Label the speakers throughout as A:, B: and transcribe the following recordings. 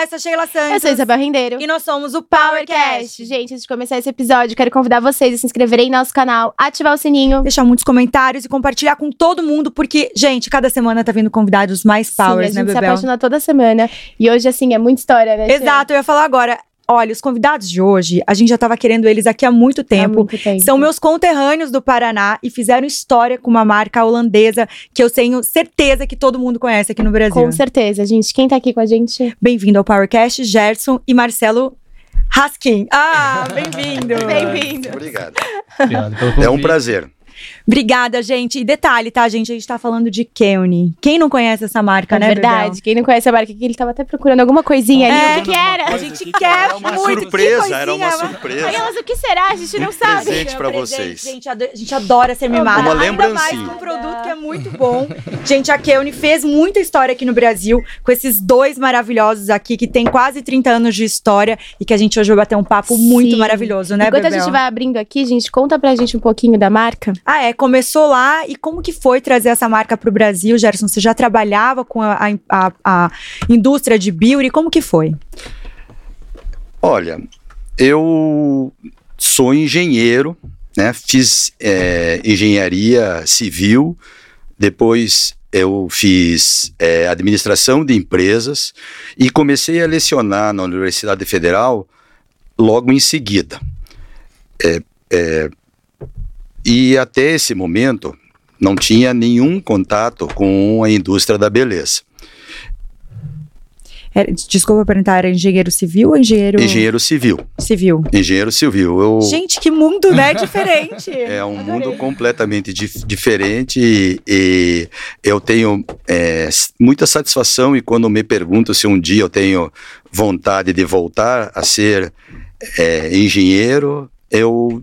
A: Eu sou a Sheila Santos.
B: Eu sou Isabel Rendeiro.
A: E nós somos o
B: PowerCast. Gente, antes de começar esse episódio, quero convidar vocês a se inscreverem em nosso canal, ativar o sininho.
A: Deixar muitos comentários e compartilhar com todo mundo, porque, gente, cada semana tá vindo convidados mais powers,
B: Sim, a
A: né,
B: gente se
A: Bebel?
B: apaixona toda semana. E hoje, assim, é muita história, né?
A: Exato, eu ia falar agora. Olha, os convidados de hoje, a gente já tava querendo eles aqui há muito
B: Há
A: tempo.
B: muito tempo.
A: São meus conterrâneos do Paraná e fizeram história com uma marca holandesa que eu tenho certeza que todo mundo conhece aqui no Brasil.
B: Com certeza, gente. Quem tá aqui com a gente?
A: Bem-vindo ao PowerCast, Gerson e Marcelo Haskin. Ah, bem-vindo.
B: Bem-vindo.
C: Obrigado.
D: Obrigado pelo
C: É um prazer.
A: Obrigada, gente. E detalhe, tá, gente? A gente tá falando de Keone. Quem não conhece essa marca,
B: É
A: né,
B: verdade.
A: Bebel?
B: Quem não conhece a marca aqui, ele tava até procurando alguma coisinha
A: É.
B: ali. O que, que era?
A: A gente quer
C: Era uma
A: muito.
C: surpresa,
A: que
C: era uma surpresa.
B: Aí elas, o que será? A gente não
C: Um
B: sabe.
C: presente pra
A: Presente,
C: vocês.
A: Gente, a gente adora ser mimada.
C: Uma
A: Ainda mais
C: lembrancinha.
A: com um produto que é muito bom. gente, a Keone fez muita história aqui no Brasil com esses dois maravilhosos aqui, que tem quase 30 anos de história e que a gente hoje vai bater um papo muito
B: Sim.
A: maravilhoso, né,
B: Enquanto
A: Bebel?
B: a gente vai abrindo aqui, gente, conta pra gente um pouquinho da marca.
A: Ah, é. Começou lá. E como que foi trazer essa marca para o Brasil, Gerson? Você já trabalhava com a, a- a- indústria de beauty? Como que foi?
C: Olha, eu sou engenheiro, né? Fiz é, engenharia civil, depois eu fiz é, administração de empresas e comecei a lecionar na Universidade Federal logo em seguida. É, é, e até esse momento não tinha nenhum contato com a indústria da beleza.
A: Era- desculpa perguntar, era engenheiro civil ou engenheiro,
C: Engenheiro civil.
A: civil?
C: Engenheiro civil. Eu,
A: Gente, que mundo, né? Diferente.
C: é um
A: Adorei.
C: mundo completamente dif- diferente e, e eu tenho é, muita satisfação e quando me perguntam se um dia eu tenho vontade de voltar a ser é, engenheiro, eu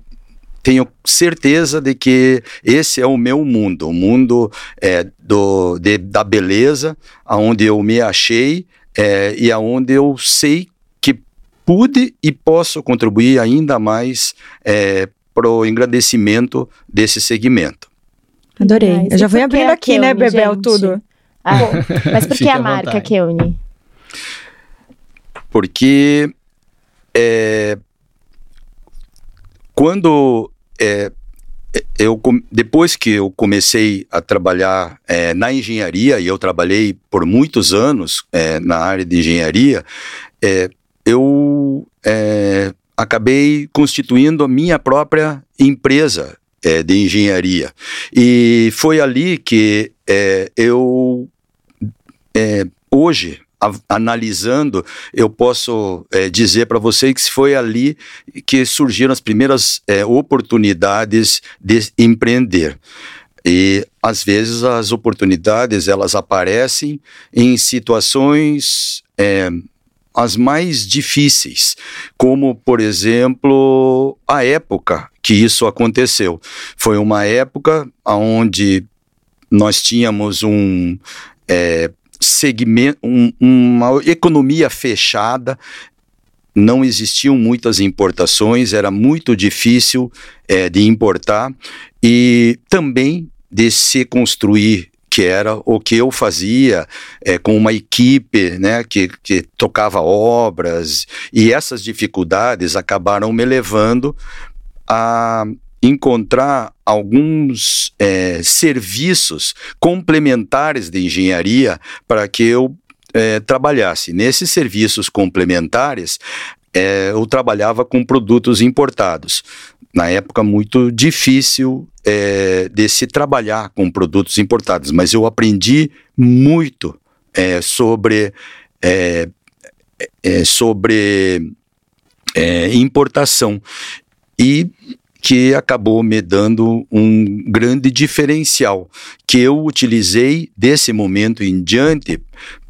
C: tenho certeza de que esse é o meu mundo, o mundo é, do, de- da beleza, aonde eu me achei é, e aonde eu sei que pude e posso contribuir ainda mais é, para o engrandecimento desse segmento.
A: Adorei.
B: Mas
A: Eu já fui abrindo aqui, né, Bebel,
B: gente?
A: tudo.
B: Ah, mas por que a marca. Keune?
C: porque é, quando é, eu com- depois que eu comecei a trabalhar é, na engenharia e eu trabalhei por muitos anos é, na área de engenharia, é, eu é, acabei constituindo a minha própria empresa é, de engenharia. E foi ali que é, eu é, hoje analisando, eu posso é, dizer para você que foi ali que surgiram as primeiras é, oportunidades de empreender. E às vezes as oportunidades elas aparecem em situações é, as mais difíceis, como por exemplo a época que isso aconteceu. Foi uma época onde nós tínhamos um é, segmento, um- uma economia fechada, não existiam muitas importações, era muito difícil eh, de importar. E também de se construir, que era o que eu fazia eh, com uma equipe né, que, que tocava obras, e essas dificuldades acabaram me levando a encontrar alguns eh, serviços complementares de engenharia para que eu eh, trabalhasse. Nesses serviços complementares, eh, eu trabalhava com produtos importados. Na época, muito difícil eh, de se trabalhar com produtos importados, mas eu aprendi muito eh, sobre, eh, sobre importação. E que acabou me dando um grande diferencial que eu utilizei desse momento em diante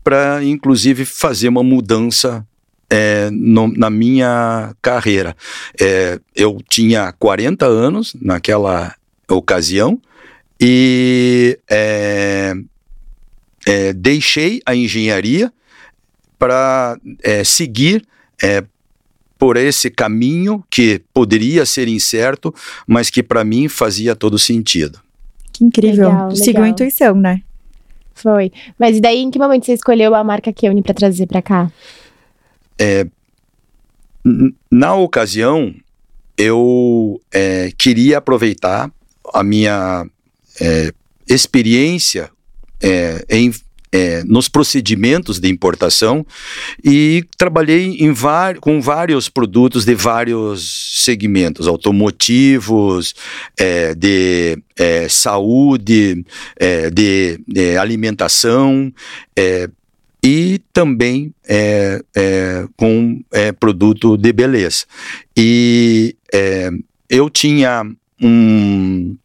C: para, inclusive, fazer uma mudança é, no- na minha carreira. É, eu tinha 40 anos naquela ocasião e é, é, deixei a engenharia para é, seguir é, por esse caminho que poderia ser incerto, mas que para mim fazia todo sentido.
A: Que incrível.
B: Legal,
A: Seguiu a intuição, né?
B: Foi. Mas e daí, em que momento você escolheu a marca Keune pra trazer pra cá?
C: é, na ocasião, eu é, queria aproveitar a minha é, experiência é, em, é, nos procedimentos de importação e trabalhei com vários produtos de vários segmentos, automotivos, é, de é, saúde, é, de, de, alimentação, é, e também é, é, com é, produto de beleza. E é, eu tinha um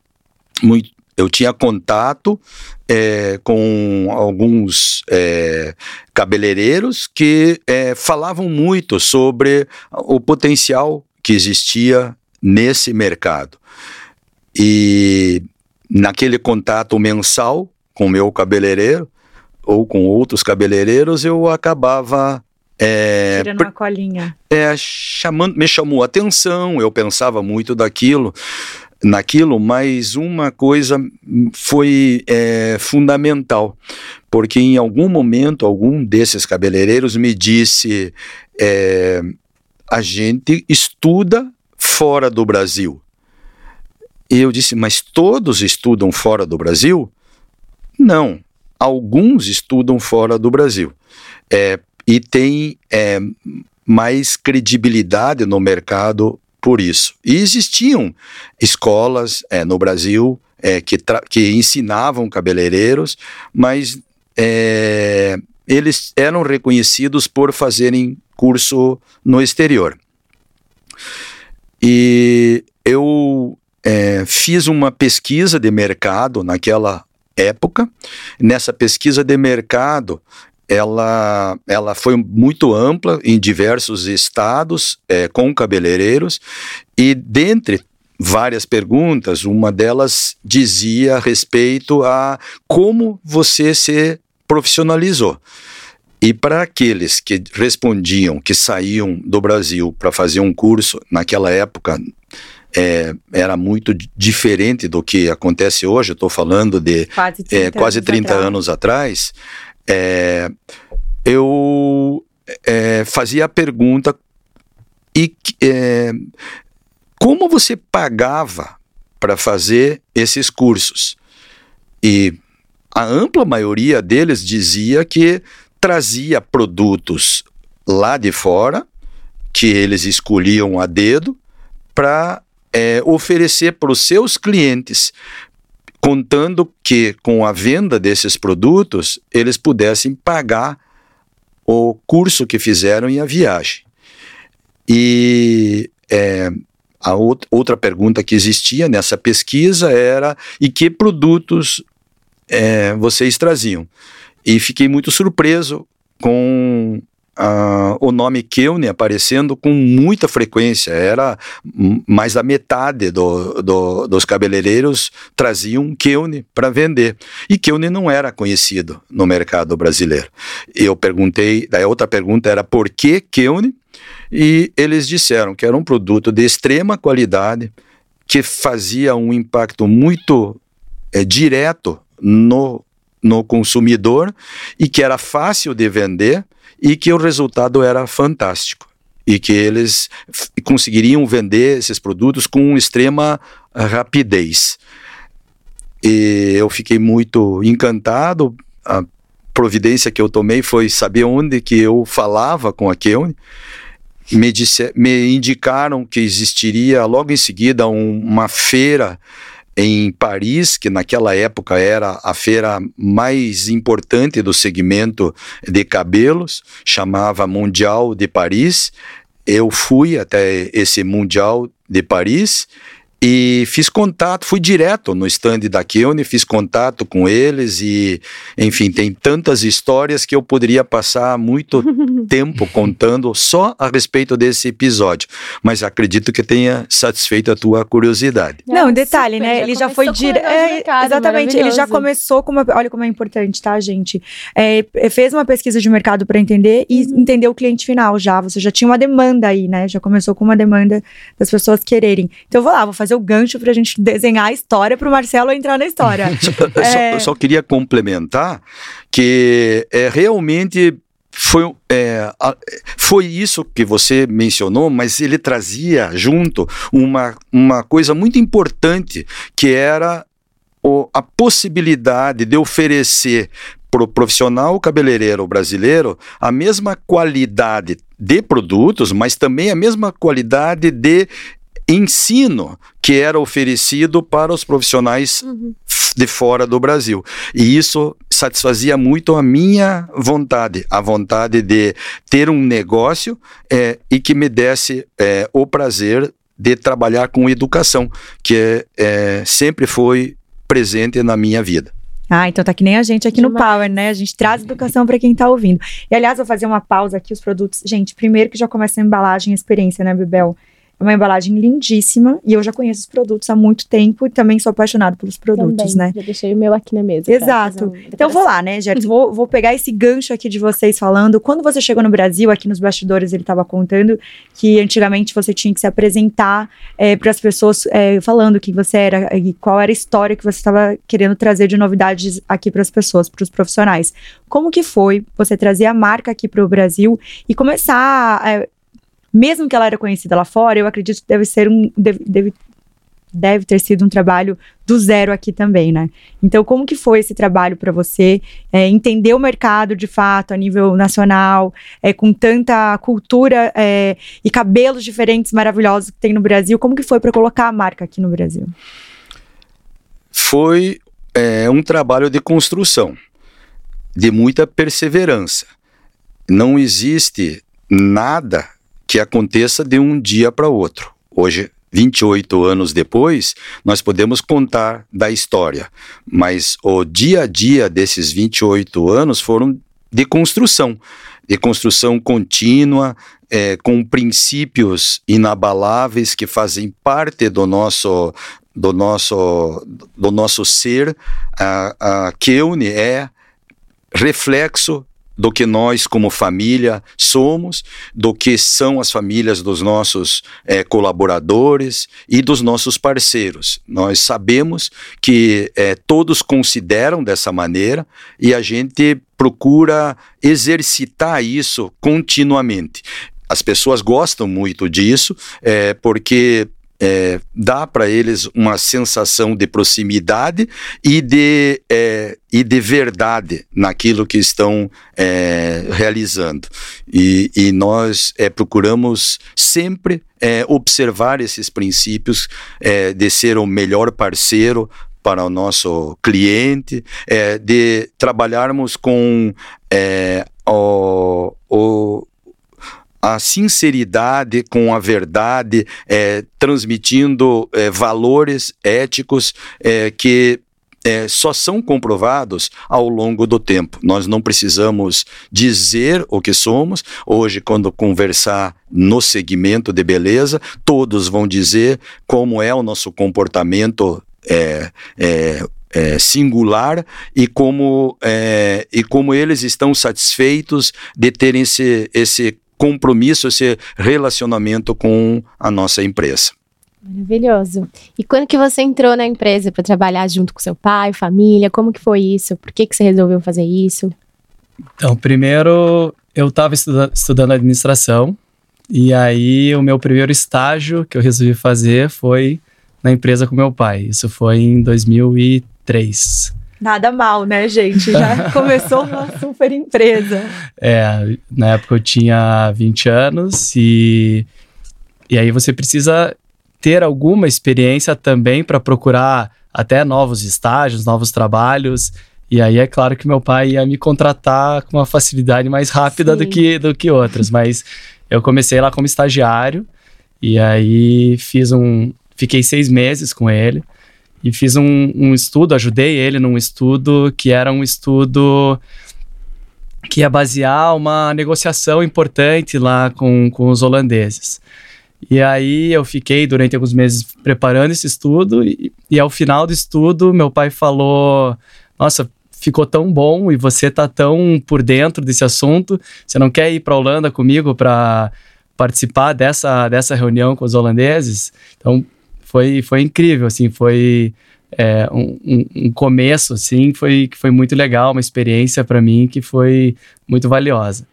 C: muito, eu tinha contato é, com alguns é, cabeleireiros que falavam muito sobre o potencial que existia nesse mercado. E naquele contato mensal com meu cabeleireiro, ou com outros cabeleireiros, eu acabava
A: é, Tirando uma colinha.
C: É, chamando, me chamou a atenção, eu pensava muito daquilo, naquilo, mas uma coisa foi é, fundamental, porque em algum momento, algum desses cabeleireiros me disse: é, a gente estuda fora do Brasil. E eu disse, mas todos estudam fora do Brasil? Não, alguns estudam fora do Brasil. É, e tem é, mais credibilidade no mercado por isso. E existiam escolas é, no Brasil é, que, que ensinavam cabeleireiros, mas é, eles eram reconhecidos por fazerem curso no exterior. E eu é, fiz uma pesquisa de mercado naquela época. Nessa pesquisa de mercado, ela, ela foi muito ampla em diversos estados, é, com cabeleireiros, e dentre várias perguntas, uma delas dizia a respeito a como você se profissionalizou. E para aqueles que respondiam que saíam do Brasil para fazer um curso, naquela época é, era muito diferente do que acontece hoje. Eu estou falando de quase 30, é, quase 30 anos, anos atrás. É, eu é, fazia a pergunta: e é, como você pagava para fazer esses cursos? E a ampla maioria deles dizia que trazia produtos lá de fora, que eles escolhiam a dedo, para é, oferecer para os seus clientes, contando que com a venda desses produtos eles pudessem pagar o curso que fizeram e a viagem. E é, a outra pergunta que existia nessa pesquisa era: e que produtos é, vocês traziam? E fiquei muito surpreso com Uh, o nome Kelne aparecendo com muita frequência. Era mais da metade do, do, dos cabeleireiros traziam Kelne para vender. E Kelne não era conhecido no mercado brasileiro. Eu perguntei, daí a outra pergunta era por que Kelne? E eles disseram que era um produto de extrema qualidade, que fazia um impacto muito é, direto no, no consumidor e que era fácil de vender e que o resultado era fantástico e que eles conseguiriam vender esses produtos com extrema rapidez. E eu fiquei muito encantado. A providência que eu tomei foi saber onde que eu falava com a. Me, disse, me indicaram que existiria logo em seguida um, uma feira em Paris, que naquela época era a feira mais importante do segmento de cabelos, chamava Mundial de Paris. Eu fui até esse Mundial de Paris e fiz contato, fui direto no stand da Keone, fiz contato com eles e, enfim, tem tantas histórias que eu poderia passar muito tempo contando só a respeito desse episódio. Mas acredito que tenha satisfeito a tua curiosidade.
A: Não, um detalhe, né? Ele já foi direto. É, exatamente, ele já começou com uma. Olha como é importante, tá, gente? É, fez uma pesquisa de mercado para entender e uhum. entender o cliente final já. Você já tinha uma demanda aí, né? Já começou com uma demanda das pessoas quererem. Então eu vou lá, vou fazer fazer o gancho para a gente desenhar a história para o Marcelo entrar na história.
C: eu, é... só, eu só queria complementar que é realmente foi, é, foi isso que você mencionou, mas ele trazia junto uma, uma coisa muito importante, que era o, a possibilidade de oferecer para o profissional cabeleireiro brasileiro a mesma qualidade de produtos, mas também a mesma qualidade de ensino que era oferecido para os profissionais uhum. de fora do Brasil. E isso satisfazia muito a minha vontade, a vontade de ter um negócio é, e que me desse é, o prazer de trabalhar com educação, que é, sempre foi presente na minha vida.
A: Ah, então tá que nem a gente aqui Demais. no Power, né? A gente traz educação para quem tá ouvindo. E aliás, vou fazer uma pausa aqui, os produtos. Gente, primeiro que já começa a embalagem, a experiência, né, Bibel? É uma embalagem lindíssima e eu já conheço os produtos há muito tempo e também sou apaixonada pelos produtos,
B: também, né? Já deixei o meu aqui na mesa.
A: Exato. Um então vou lá, né, Gertz? vou, vou pegar esse gancho aqui de vocês falando. Quando você chegou no Brasil, aqui nos bastidores, ele estava contando que antigamente você tinha que se apresentar é, para as pessoas é, falando quem você era e qual era a história que você estava querendo trazer de novidades aqui para as pessoas, para os profissionais. Como que foi você trazer a marca aqui para o Brasil e começar é, mesmo que ela era conhecida lá fora, eu acredito que deve ser um. Deve, deve, deve ter sido um trabalho do zero aqui também, né? Então, como que foi esse trabalho para você? É, entender o mercado de fato a nível nacional, é, com tanta cultura é, e cabelos diferentes maravilhosos que tem no Brasil, como que foi para colocar a marca aqui no Brasil?
C: Foi é, um trabalho de construção, de muita perseverança. Não existe nada que aconteça de um dia para outro. Hoje, 28 anos depois, nós podemos contar da história, mas o dia a dia desses 28 anos foram de construção, de construção contínua, é, com princípios inabaláveis que fazem parte do nosso do nosso do nosso ser. A, a Keune é reflexo do que nós, como família, somos, do que são as famílias dos nossos é, colaboradores e dos nossos parceiros. Nós sabemos que é, todos consideram dessa maneira e a gente procura exercitar isso continuamente. As pessoas gostam muito disso, é, porque é, dá para eles uma sensação de proximidade e de, é, e de verdade naquilo que estão é, realizando. E, e nós é, procuramos sempre é, observar esses princípios é, de ser o melhor parceiro para o nosso cliente, de trabalharmos com o, o a sinceridade com a verdade, é, transmitindo é, valores éticos é, que é, só são comprovados ao longo do tempo. Nós não precisamos dizer o que somos. Hoje, quando conversar no segmento de beleza, todos vão dizer como é o nosso comportamento é, é, é, singular e como, é, e como eles estão satisfeitos de terem esse, esse compromisso, esse relacionamento com a nossa empresa.
B: Maravilhoso. E quando que você entrou na empresa para trabalhar junto com seu pai, família? Como que foi isso? Por que que você resolveu fazer isso?
D: Então, primeiro eu estava estuda estudando administração e aí o meu primeiro estágio que eu resolvi fazer foi na empresa com meu pai. Isso foi em 2003.
A: Nada mal, né, gente? Já começou uma super empresa.
D: É, na época eu tinha 20 anos e, e aí você precisa ter alguma experiência também para procurar até novos estágios, novos trabalhos. E aí é claro que meu pai ia me contratar com uma facilidade mais rápida do que, do que outros, mas eu comecei lá como estagiário e aí fiz um. Fiquei seis meses com ele e fiz um, um estudo, ajudei ele num estudo que era um estudo que ia basear uma negociação importante lá com, com os holandeses. E aí eu fiquei durante alguns meses preparando esse estudo e, e ao final do estudo meu pai falou, nossa, ficou tão bom e você tá tão por dentro desse assunto, você não quer ir para a Holanda comigo para participar dessa, dessa reunião com os holandeses? Então foi, foi incrível, assim, foi é, um, um, um, começo, assim, foi, que foi muito legal, uma experiência para mim que foi muito valiosa.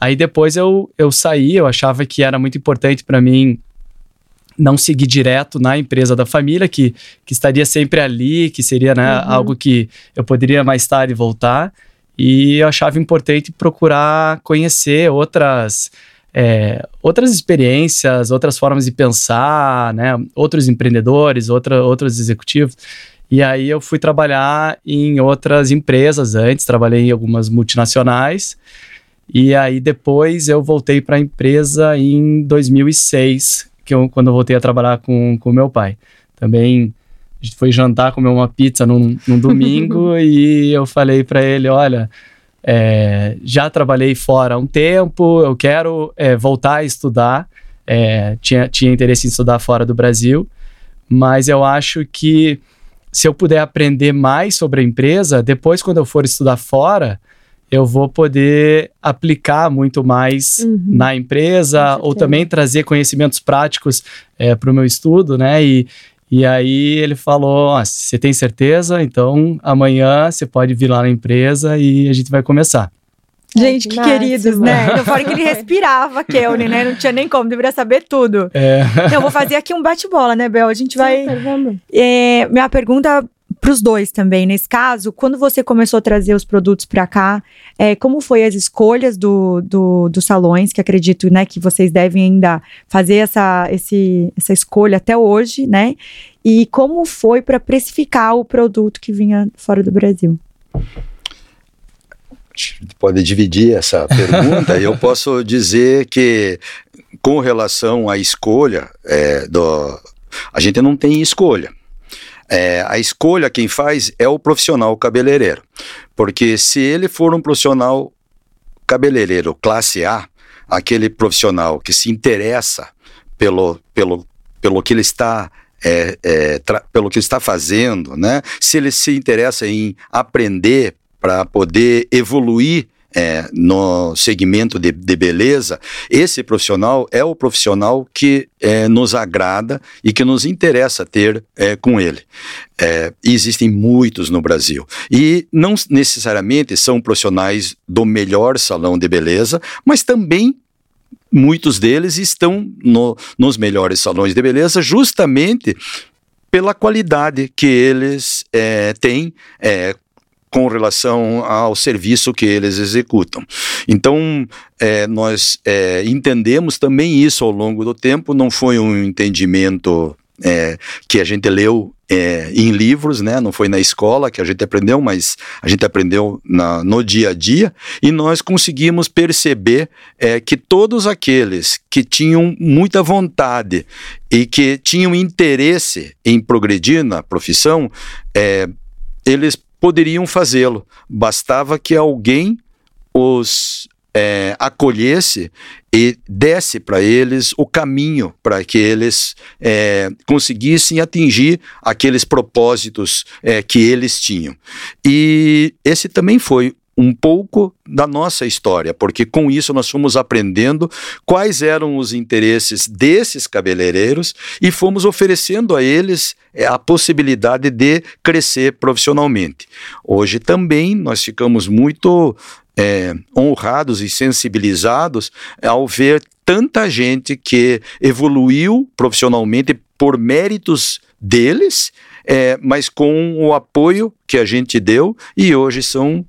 D: Aí depois eu, eu saí, eu achava que era muito importante para mim não seguir direto na empresa da família, que, que estaria sempre ali, que seria né, uhum. algo que eu poderia mais tarde voltar. E eu achava importante procurar conhecer outras, é, outras experiências, outras formas de pensar, né, outros empreendedores, outra, outros executivos. E aí eu fui trabalhar em outras empresas antes, trabalhei em algumas multinacionais. E aí depois eu voltei para a empresa em 2006, que eu, quando eu voltei a trabalhar com o meu pai. Também a gente foi jantar, comer uma pizza num, num domingo e eu falei para ele, olha, é, já trabalhei fora há um tempo, eu quero é, voltar a estudar. É, tinha, tinha interesse em estudar fora do Brasil, mas eu acho que se eu puder aprender mais sobre a empresa, depois quando eu for estudar fora, eu vou poder aplicar muito mais uhum. na empresa ou também trazer conhecimentos práticos é, para o meu estudo, né? E, e aí ele falou: ah, você tem certeza? Então amanhã você pode vir lá na empresa e a gente vai começar.
A: Gente, que queridos, né? Então, fora que ele respirava, Kelly, né? Não tinha nem como, deveria saber tudo. É. Então, eu vou fazer aqui um bate-bola, né, Bel? A gente vai. Sim, é, minha pergunta para os dois também. Nesse caso, quando você começou a trazer os produtos para cá, é, como foi as escolhas do, do, dos salões, que acredito né, que vocês devem ainda fazer essa, esse, essa escolha até hoje, né? E como foi para precificar o produto que vinha fora do Brasil?
C: Pode dividir essa pergunta. eu posso dizer que, com relação à escolha, é, do, a gente não tem escolha. É, a escolha quem faz é o profissional cabeleireiro. Porque se ele for um profissional cabeleireiro classe A, aquele profissional que se interessa pelo, pelo, pelo que ele está é, é, pelo que está fazendo, né? Se ele se interessa em aprender para poder evoluir é, no segmento de, de, beleza, esse profissional é o profissional que é, nos agrada e que nos interessa ter é, com ele. É, existem muitos no Brasil. E não necessariamente são profissionais do melhor salão de beleza, mas também muitos deles estão no, nos melhores salões de beleza justamente pela qualidade que eles é, têm é, com relação ao serviço que eles executam. Então, é, nós é, entendemos também isso ao longo do tempo, não foi um entendimento é, que a gente leu é, em livros, né? Não foi na escola que a gente aprendeu, mas a gente aprendeu na, no dia a dia e nós conseguimos perceber é, que todos aqueles que tinham muita vontade e que tinham interesse em progredir na profissão, é, eles poderiam fazê-lo. Bastava que alguém os é, acolhesse e desse para eles o caminho para que eles é, conseguissem atingir aqueles propósitos é, que eles tinham. E esse também foi um pouco da nossa história, porque com isso nós fomos aprendendo quais eram os interesses desses cabeleireiros e fomos oferecendo a eles é, a possibilidade de crescer profissionalmente. Hoje também nós ficamos muito é, honrados e sensibilizados ao ver tanta gente que evoluiu profissionalmente por méritos deles, é, mas com o apoio que a gente deu e hoje são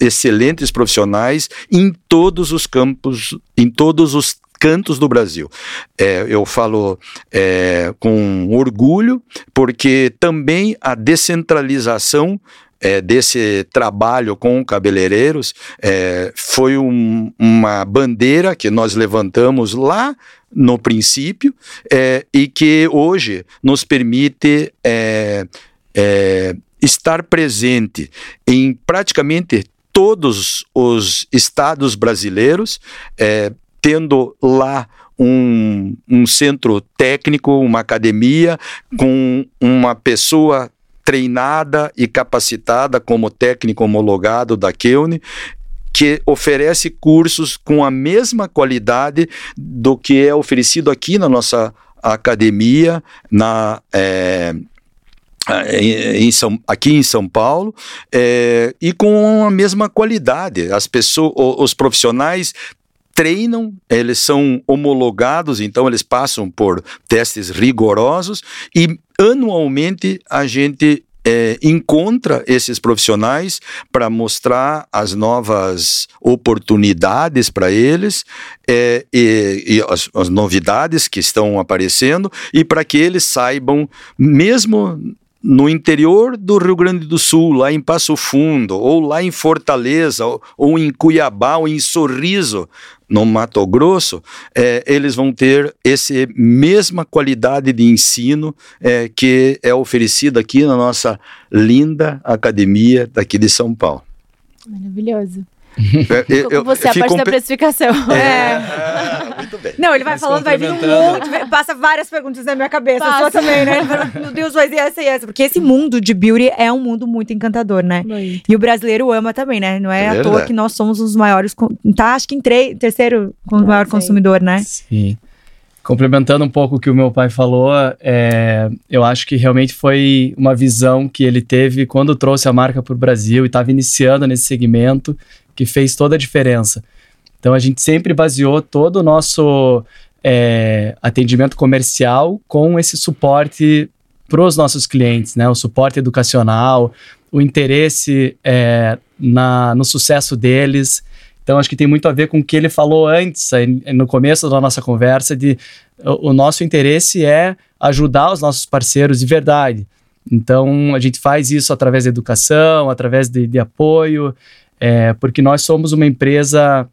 C: excelentes profissionais em todos os campos, em todos os cantos do Brasil. É, eu falo é, com orgulho, porque também a descentralização é, desse trabalho com cabeleireiros é, foi um, uma bandeira que nós levantamos lá no princípio é, e que hoje nos permite é, é, estar presente em praticamente todos os estados brasileiros, é, tendo lá um, um centro técnico, uma academia, com uma pessoa treinada e capacitada como técnico homologado da Keune, que oferece cursos com a mesma qualidade do que é oferecido aqui na nossa academia, na é, em São, aqui em São Paulo é, e com a mesma qualidade. As pessoas, os profissionais treinam, eles são homologados, então eles passam por testes rigorosos e anualmente a gente é, encontra esses profissionais para mostrar as novas oportunidades para eles é, e, e as, as novidades que estão aparecendo e para que eles saibam, mesmo no interior do Rio Grande do Sul, lá em Passo Fundo, ou lá em Fortaleza, ou, ou em Cuiabá, ou em Sorriso, no Mato Grosso, é, eles vão ter essa mesma qualidade de ensino é, que é oferecida aqui na nossa linda academia daqui de São Paulo.
B: Maravilhoso. É, eu, eu, você, a parte da precificação.
A: É. Muito bem. Não, ele vai Mas falando, vai vindo um monte, passa várias perguntas na minha cabeça, passa. sua também, né? Meu Deus, vai ser essa e essa. Porque esse mundo de beauty é um mundo muito encantador, né? Muito. E o brasileiro ama também, né? Não é, é à toa que nós somos os maiores, tá? Acho que em terceiro, o maior sei. consumidor, né?
D: Sim. Complementando um pouco o que o meu pai falou, é, eu acho que realmente foi uma visão que ele teve quando trouxe a marca para o Brasil e estava iniciando nesse segmento que fez toda a diferença. Então a gente sempre baseou todo o nosso é, atendimento comercial com esse suporte para os nossos clientes, né? O suporte educacional, o interesse é, na, no sucesso deles. Então acho que tem muito a ver com o que ele falou antes, no começo da nossa conversa, de o, o nosso interesse é ajudar os nossos parceiros de verdade. Então a gente faz isso através da educação, através de, de apoio, é, porque nós somos uma empresa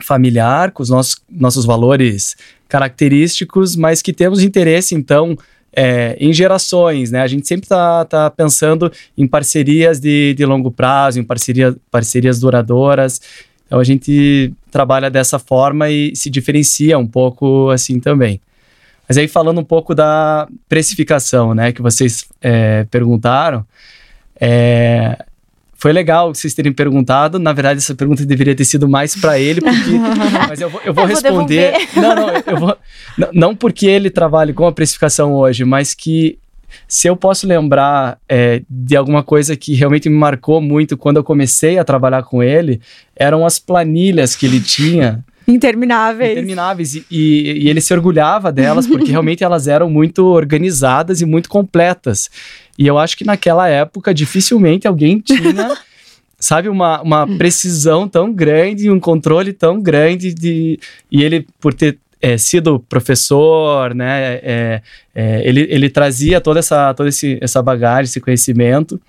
D: familiar, com os nossos, nossos valores característicos, mas que temos interesse, então, é, em gerações, né? A gente sempre está tá pensando em parcerias de, de longo prazo, em parceria, parcerias duradouras. Então, a gente trabalha dessa forma e se diferencia um pouco assim também. Mas aí, falando um pouco da precificação, né, que vocês é, perguntaram, é, foi legal vocês terem perguntado. Na verdade, essa pergunta deveria ter sido mais para ele, porque. mas eu vou, eu vou eu responder. Vou não, não, eu vou. Não, não porque ele trabalhe com a precificação hoje, mas que se eu posso lembrar é, de alguma coisa que realmente me marcou muito quando eu comecei a trabalhar com ele, eram as planilhas que ele tinha.
A: Intermináveis.
D: Intermináveis. E, e, e, ele se orgulhava delas, porque realmente elas eram muito organizadas e muito completas. E eu acho que naquela época, dificilmente alguém tinha, sabe, uma, uma precisão tão grande, um controle tão grande de. E ele, por ter é, sido professor, né, é, é, ele, ele trazia toda essa, toda esse, essa bagagem, esse conhecimento.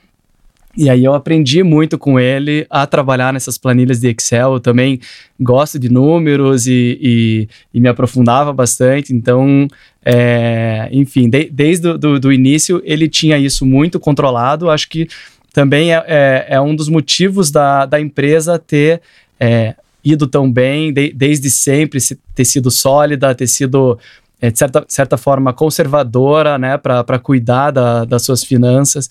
D: E aí eu aprendi muito com ele a trabalhar nessas planilhas de Excel. Eu também gosto de números e, e, e me aprofundava bastante. Então, é, enfim, de, desde o do, início ele tinha isso muito controlado. Acho que também é, é, é um dos motivos da, da empresa ter é, ido tão bem, de, desde sempre, ter sido sólida, ter sido é, de certa, certa forma conservadora, né, para cuidar da, das suas finanças.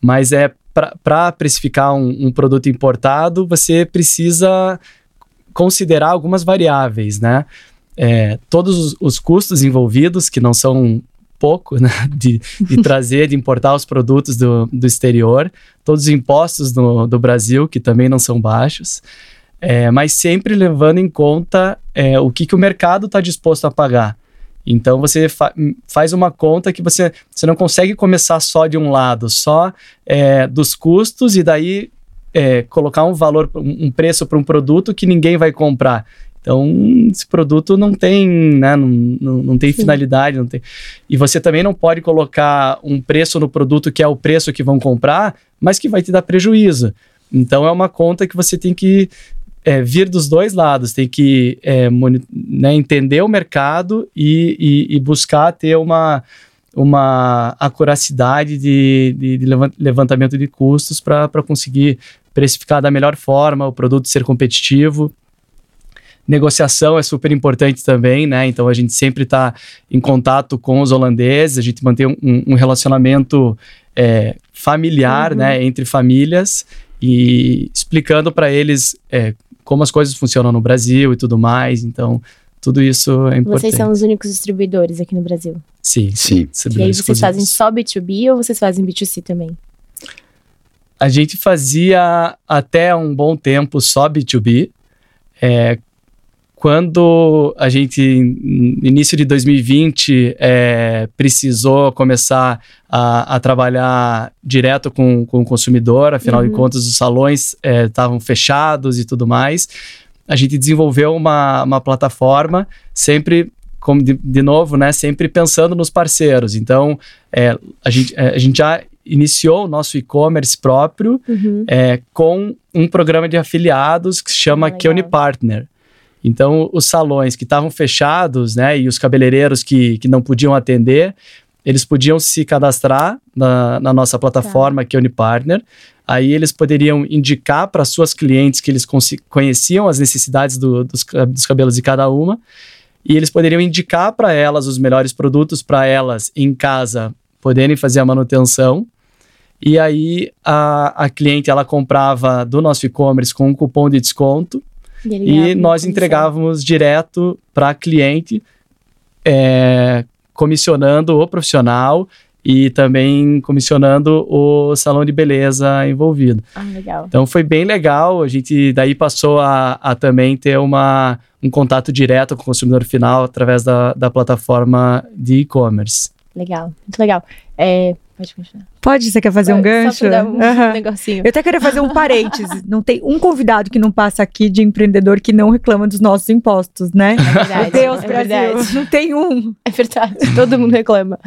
D: Mas é para precificar um, um, produto importado, você precisa considerar algumas variáveis, né? É, todos os, os, custos envolvidos, que não são pouco, né? De, de trazer, de importar os produtos do, do exterior, todos os impostos do, do Brasil, que também não são baixos, é, mas sempre levando em conta é, o que, que o mercado está disposto a pagar. Então você fa faz uma conta que você, você não consegue começar só de um lado, só é, dos custos e daí é, colocar um valor, um preço para um produto que ninguém vai comprar. Então, esse produto não tem, né, não, não, não tem Sim. finalidade, não tem. E você também não pode colocar um preço no produto que é o preço que vão comprar, mas que vai te dar prejuízo. Então, é uma conta que você tem que é, vir dos dois lados, tem que é, né, entender o mercado e, e, e, buscar ter uma, uma acuracidade de, de, de levantamento de custos para conseguir precificar da melhor forma, o produto ser competitivo. Negociação é super importante também, né? Então a gente sempre está em contato com os holandeses, a gente mantém um, um relacionamento é, familiar, uhum. né, entre famílias e explicando para eles é, como as coisas funcionam no Brasil e tudo mais. Então, tudo isso é importante.
B: Vocês são os únicos distribuidores aqui no Brasil?
D: Sim, sim.
B: E aí vocês fazem só B2B ou vocês fazem B2C também?
D: A gente fazia até um bom tempo só B2B. É, quando a gente, no início de 2020, é, precisou começar a, a, trabalhar direto com, com o consumidor, afinal uhum. de contas, os salões estavam é, fechados e tudo mais, a gente desenvolveu uma, uma plataforma sempre como de, de, novo, né, sempre pensando nos parceiros. Então, é, a, gente, é, a gente já iniciou o nosso e-commerce próprio uhum. é, com um programa de afiliados que se chama ah, Keone Partner. Então, os salões que estavam fechados, né, e os cabeleireiros que, que não podiam atender, eles podiam se cadastrar na, na nossa plataforma tá. Keone Partner. Aí eles poderiam indicar para suas clientes que eles conheciam as necessidades do, dos, dos cabelos de cada uma. E eles poderiam indicar para elas os melhores produtos para elas em casa poderem fazer a manutenção. E aí a, a cliente ela comprava do nosso e-commerce com um cupom de desconto e, e nós entregávamos direto para cliente, é, comissionando o profissional e também comissionando o salão de beleza envolvido.
B: Ah, legal.
D: Então foi bem legal. A gente daí passou a, a também ter uma, um contato direto com o consumidor final através da, da plataforma de e-commerce.
B: Legal, muito legal. É, pode continuar.
A: Pode, você quer fazer Pode, um gancho?
B: Só dar um uhum. negocinho.
A: Eu até queria fazer um parêntese. Não tem um convidado que não passa aqui de empreendedor que não reclama dos nossos impostos, né?
B: É verdade.
A: Meu Deus,
B: é
A: Brasil.
B: Verdade.
A: Não tem um.
B: É verdade. Todo mundo reclama.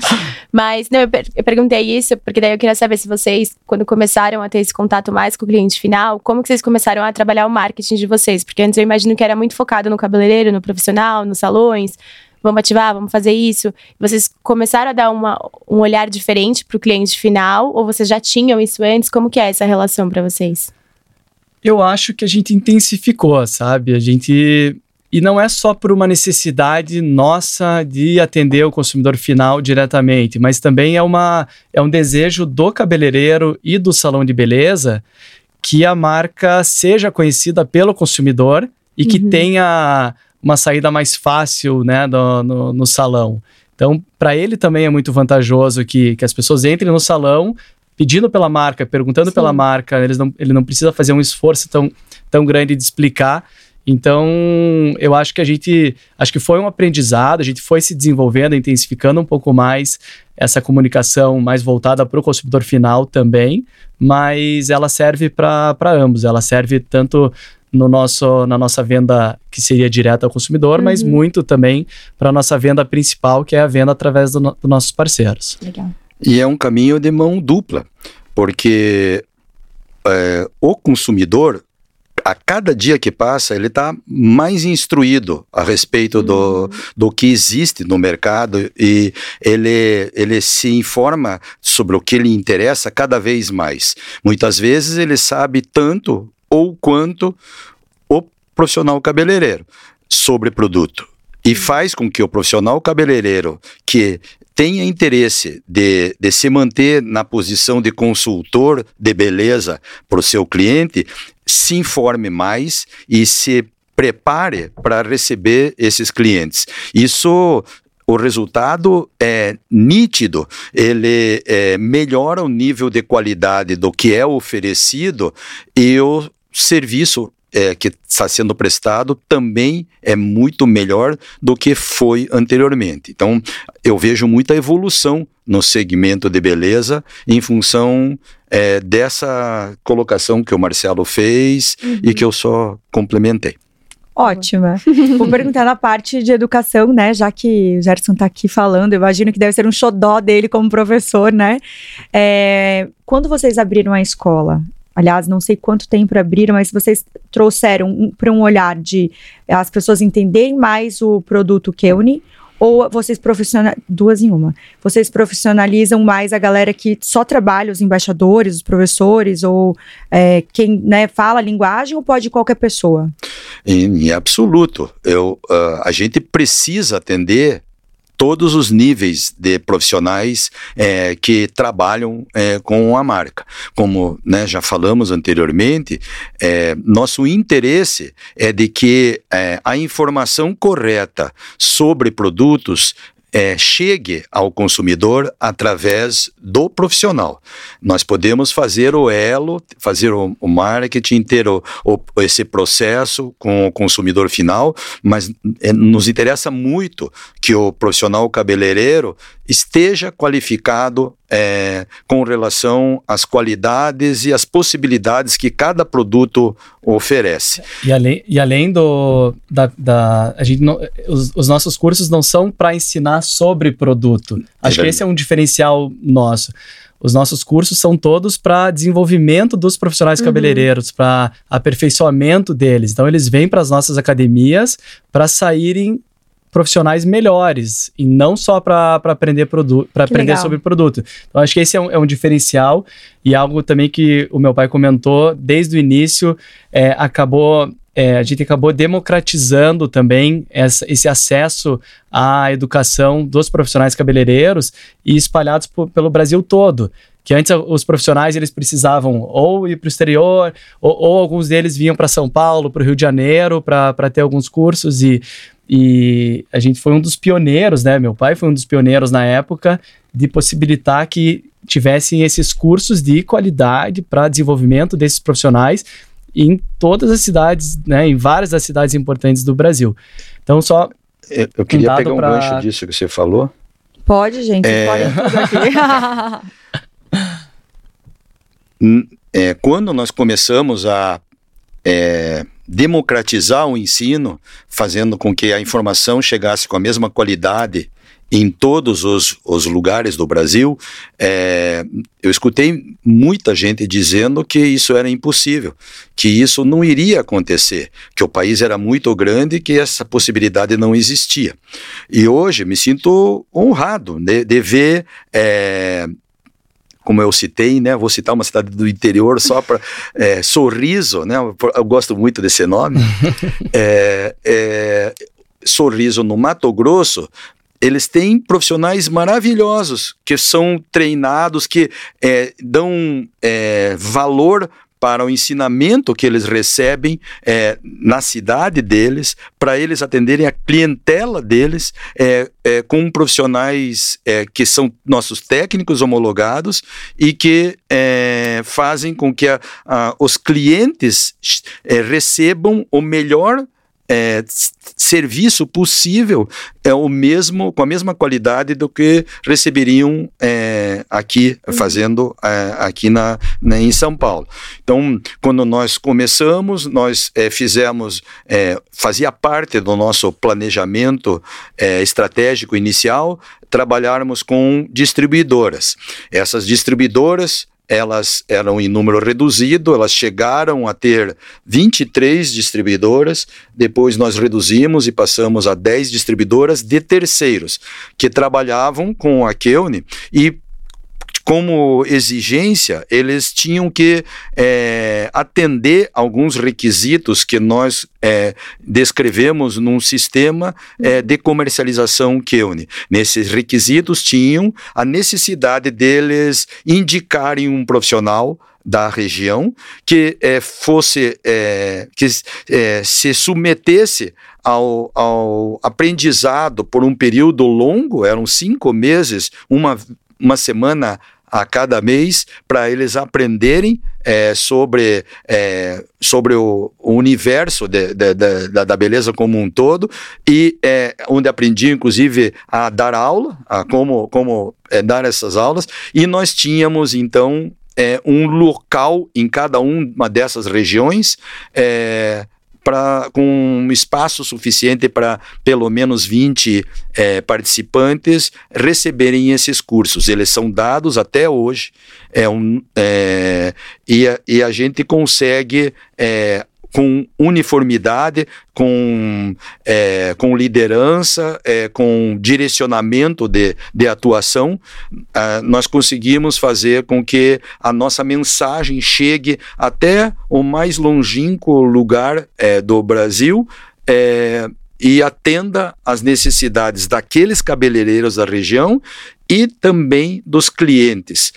B: Mas, não, eu, per eu, perguntei isso porque daí eu queria saber se vocês, quando começaram a ter esse contato mais com o cliente final, como que vocês começaram a trabalhar o marketing de vocês? Porque antes eu imagino que era muito focado no cabeleireiro, no profissional, nos salões vamos ativar, vamos fazer isso. Vocês começaram a dar uma, um olhar diferente para o cliente final ou vocês já tinham isso antes? Como que é essa relação para vocês?
D: Eu acho que a gente intensificou, sabe? A gente e não é só por uma necessidade nossa de atender o consumidor final diretamente, mas também é, uma, é um desejo do cabeleireiro e do salão de beleza que a marca seja conhecida pelo consumidor e que uhum. tenha uma saída mais fácil né, no, no, no salão. Então, para ele também é muito vantajoso que, que as pessoas entrem no salão pedindo pela marca, perguntando Sim. pela marca, eles não, ele não precisa fazer um esforço tão, tão grande de explicar. Então, eu acho que a gente, acho que foi um aprendizado, a gente foi se desenvolvendo, intensificando um pouco mais essa comunicação mais voltada para o consumidor final também, mas ela serve para ambos, ela serve tanto no nosso, na nossa venda que seria direta ao consumidor, uhum. mas muito também para a nossa venda principal, que é a venda através dos do nossos parceiros.
B: Legal.
C: E é um caminho de mão dupla, porque é, o consumidor, a cada dia que passa, ele está mais instruído a respeito uhum. do, do que existe no mercado e ele, ele se informa sobre o que lhe interessa cada vez mais. Muitas vezes ele sabe tanto ou quanto o profissional cabeleireiro sobre produto. E faz com que o profissional cabeleireiro que tenha interesse de, de se manter na posição de consultor de beleza para o seu cliente, se informe mais e se prepare para receber esses clientes. Isso o resultado é nítido, ele é, melhora o nível de qualidade do que é oferecido e o serviço é, que está sendo prestado também é muito melhor do que foi anteriormente. Então, eu vejo muita evolução no segmento de beleza em função é, dessa colocação que o Marcelo fez uhum. e que eu só complementei.
A: Ótima. Vou perguntar na parte de educação, né? Já que o Gerson está aqui falando, eu imagino que deve ser um xodó dele como professor, né? É, quando vocês abriram a escola, Aliás, não sei quanto tempo abriram, mas vocês trouxeram um, para um olhar de as pessoas entenderem mais o produto Keune ou vocês profissionalizam duas em uma. Vocês profissionalizam mais a galera que só trabalha, os embaixadores, os professores ou é, quem né, fala a linguagem ou pode qualquer pessoa?
C: Em, em absoluto. Eu, uh, a gente precisa atender todos os níveis de profissionais é, que trabalham é, com a marca. Como né, já falamos anteriormente, é, nosso interesse é de que é, a informação correta sobre produtos é, chegue ao consumidor através do profissional. Nós podemos fazer o elo, fazer o, o marketing, ter o, o, esse processo com o consumidor final, mas é, nos interessa muito que o profissional cabeleireiro esteja qualificado é, com relação às qualidades e às possibilidades que cada produto oferece.
D: E além, e além do da, da a gente não, os, os nossos cursos não são para ensinar sobre produto. É Acho é que esse é um diferencial nosso. Os nossos cursos são todos para desenvolvimento dos profissionais uhum. cabeleireiros, para aperfeiçoamento deles. Então, eles vêm para as nossas academias para saírem profissionais melhores e não só para aprender produto para aprender legal. sobre produto. Então acho que esse é um, é um, diferencial e algo também que o meu pai comentou desde o início é, acabou é, a gente acabou democratizando também essa, esse acesso à educação dos profissionais cabeleireiros e espalhados por, pelo Brasil todo que antes os profissionais eles precisavam ou ir para o exterior, ou, ou, alguns deles vinham para São Paulo, para o Rio de Janeiro, para ter alguns cursos, e e a gente foi um dos pioneiros, né? Meu pai foi um dos pioneiros na época de possibilitar que tivessem esses cursos de qualidade para desenvolvimento desses profissionais em todas as cidades, né? Em várias das cidades importantes do Brasil. Então, só.
C: Eu, eu queria pegar um pra... gancho disso que você falou.
A: Pode, gente, é... pode
C: é, quando nós começamos a é, democratizar o ensino, fazendo com que a informação chegasse com a mesma qualidade em todos os, os lugares do Brasil, é, eu escutei muita gente dizendo que isso era impossível, que isso não iria acontecer, que o país era muito grande e que essa possibilidade não existia. E hoje me sinto honrado de, de ver é, como eu citei, né? Vou citar uma cidade do interior só para é, Sorriso, né? Eu gosto muito desse nome. é, é, Sorriso no Mato Grosso, eles têm profissionais maravilhosos que são treinados, que é, dão é, valor para o ensinamento que eles recebem é, na cidade deles, para eles atenderem a clientela deles é, é, com profissionais é, que são nossos técnicos homologados e que é, fazem com que a, a, os clientes é, recebam o melhor é, serviço possível é o mesmo com a mesma qualidade do que receberiam é, aqui uhum. fazendo é, aqui na, na, em São Paulo. Então, quando nós começamos, nós é, fizemos é, fazia parte do nosso planejamento é, estratégico inicial trabalharmos com distribuidoras. Essas distribuidoras elas eram em número reduzido, elas chegaram a ter 23 distribuidoras, depois nós reduzimos e passamos a 10 distribuidoras de terceiros, que trabalhavam com a Keune e como exigência, eles tinham que é, atender alguns requisitos que nós é, descrevemos num sistema é, de comercialização Keune. Nesses requisitos tinham a necessidade deles indicarem um profissional da região que é, fosse é, que é, se submetesse ao, ao aprendizado por um período longo, eram cinco meses, uma uma semana a cada mês para eles aprenderem é, sobre, é, sobre o, o universo de, de, de, da, da, beleza como um todo e é, onde aprendi inclusive a dar aula, a como, como é, dar essas aulas. E nós tínhamos então é, um local em cada uma dessas regiões é, pra, com um espaço suficiente para pelo menos 20 é, participantes receberem esses cursos. Eles são dados até hoje é um, é, e, a, e a gente consegue é, com uniformidade, com, é, com liderança, é, com direcionamento de, de atuação, é, nós conseguimos fazer com que a nossa mensagem chegue até o mais longínquo lugar é, do Brasil é, e atenda às necessidades daqueles cabeleireiros da região e também dos clientes.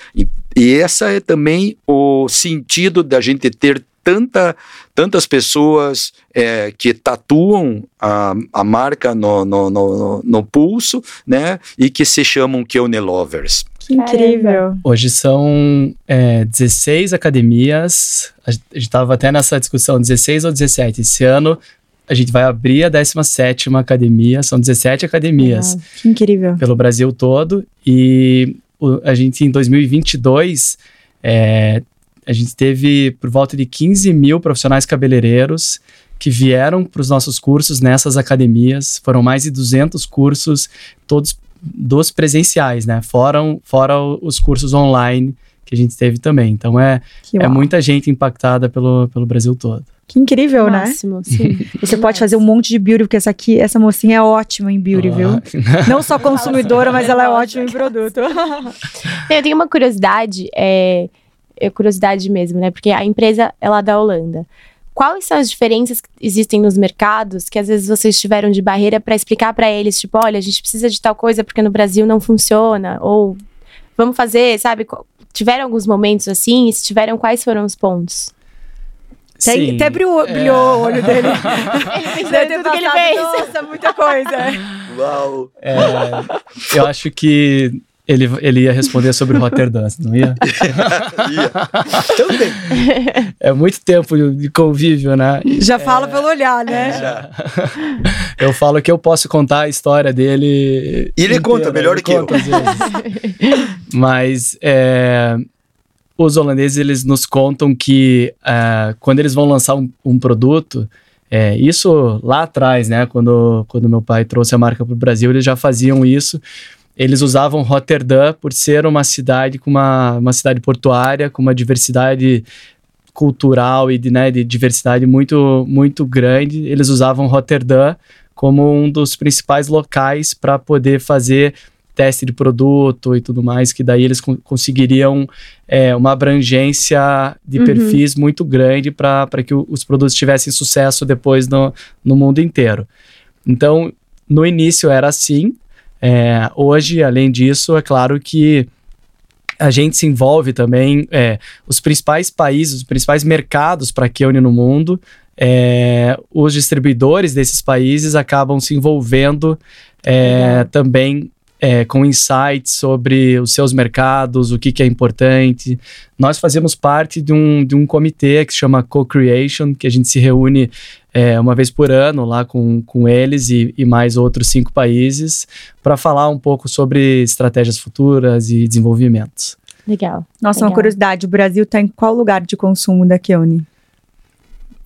C: e essa é também o sentido da gente ter tanta, tantas pessoas é, que tatuam a, a marca no, no, no, no, pulso, né? E que se chamam Keone Lovers.
A: Que incrível.
D: Hoje são é, 16 academias. A gente estava até nessa discussão, 16 ou 17. Esse ano a gente vai abrir a 17 academia, são 17 academias.
A: que incrível.
D: Pelo Brasil todo. E o, a gente, em 2022, é, a gente teve por volta de 15 mil profissionais cabeleireiros que vieram para os nossos cursos nessas academias. Foram mais de 200 cursos, todos dos presenciais, né? Fora, fora os cursos online que a gente teve também. Então é, é muita gente impactada pelo, pelo Brasil todo.
A: Que incrível, né? Máximo, né? Sim. Você pode fazer um monte de beauty, porque essa aqui, essa mocinha é ótima em beauty, viu? Não só consumidora, mas ela é ótima em produto.
B: Eu tenho uma curiosidade, é, é curiosidade mesmo, né? Porque a empresa é lá da Holanda. Quais são as diferenças que existem nos mercados que às vezes vocês tiveram de barreira para explicar para eles, tipo, olha, a gente precisa de tal coisa porque no Brasil não funciona, ou vamos fazer, sabe? Tiveram alguns momentos assim? E se tiveram, quais foram os pontos?
A: Tem, até brilhou, brilhou é. o olho dele. ele
B: Deve tudo que ele fez.
A: Nossa, muita coisa.
C: Uau!
D: É, eu acho que ele, ele ia responder sobre Rotterdam, não ia? ia. Também. É muito tempo de convívio, né?
A: Já fala é, pelo olhar, né?
C: É, já.
D: Eu falo que eu posso contar a história dele.
C: E ele inteira, conta melhor que conta,
D: eu. Mas é, os holandeses eles nos contam que uh, quando eles vão lançar um, um produto, é, isso lá atrás, né? Quando, quando meu pai trouxe a marca para o Brasil, eles já faziam isso eles usavam Rotterdam por ser uma cidade com uma, uma cidade portuária, com uma diversidade cultural e de, né, de diversidade muito, muito grande. Eles usavam Rotterdam como um dos principais locais para poder fazer teste de produto e tudo mais, que daí eles conseguiriam é, uma abrangência de uhum. perfis muito grande para que o, os produtos tivessem sucesso depois no, no mundo inteiro. Então, no início era assim, é, hoje, além disso, é claro que a gente se envolve também, é, os principais países, os principais mercados para Keone no mundo, é, os distribuidores desses países acabam se envolvendo é, também é, com insights sobre os seus mercados, o que, que é importante. Nós fazemos parte de um, de um comitê que se chama Co-Creation, que a gente se reúne é, uma vez por ano lá com, com eles e, e mais outros cinco países para falar um pouco sobre estratégias futuras e desenvolvimentos.
B: Legal.
A: Nossa,
B: Legal.
A: uma curiosidade: o Brasil está em qual lugar de consumo da Keone?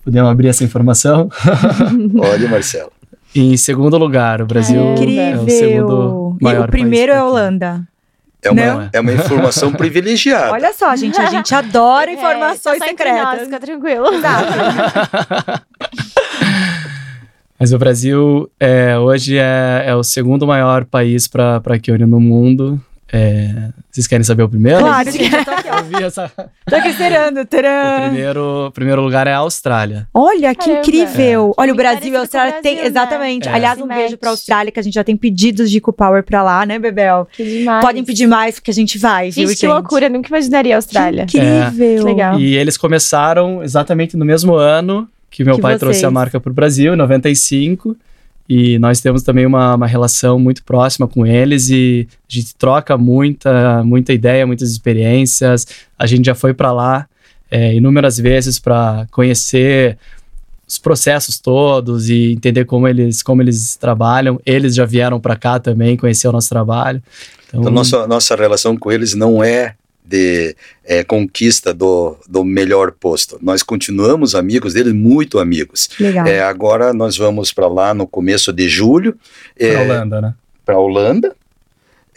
D: Podemos abrir essa informação?
C: Olha, Marcelo.
D: Em segundo lugar, o Brasil é, é o segundo maior
A: E o primeiro é a Holanda.
C: É uma, é uma informação privilegiada.
A: Olha só, gente, a gente adora é, informações é, secretas. Nós,
B: fica tranquilo.
A: Exato.
D: Mas o Brasil é, hoje é, é o segundo maior país para Kiori no mundo. É, vocês querem saber o primeiro?
A: Claro, sim, eu tô aqui, ó. Eu vi essa... Tô aqui esperando,
D: O primeiro, primeiro lugar é a Austrália.
A: Olha, que Caramba. incrível. É. Olha, o Brasil e a Austrália Brasil, tem... Né? Exatamente. É. Aliás, um beijo beijo pra Austrália, que a gente já tem pedidos de Power pra lá, né, Bebel?
B: Que demais.
A: Podem pedir mais, porque a gente vai,
B: gente, viu, gente? que loucura. Nunca imaginaria a Austrália.
A: Que incrível.
B: É. Legal.
D: E eles começaram exatamente no mesmo ano que meu que pai vocês. trouxe a marca pro Brasil, em 95. E nós temos também uma, uma relação muito próxima com eles e a gente troca muita, muita ideia, muitas experiências. A gente já foi para lá é, inúmeras vezes para conhecer os processos todos e entender como eles, como eles trabalham. Eles já vieram para cá também conhecer o nosso trabalho.
C: Então, então nossa, nossa relação com eles não é de é, conquista do, do melhor posto. Nós continuamos amigos deles, muito amigos.
A: Legal.
C: É, agora nós vamos para lá no começo de julho.
D: Para é, Holanda, né?
C: Para Holanda.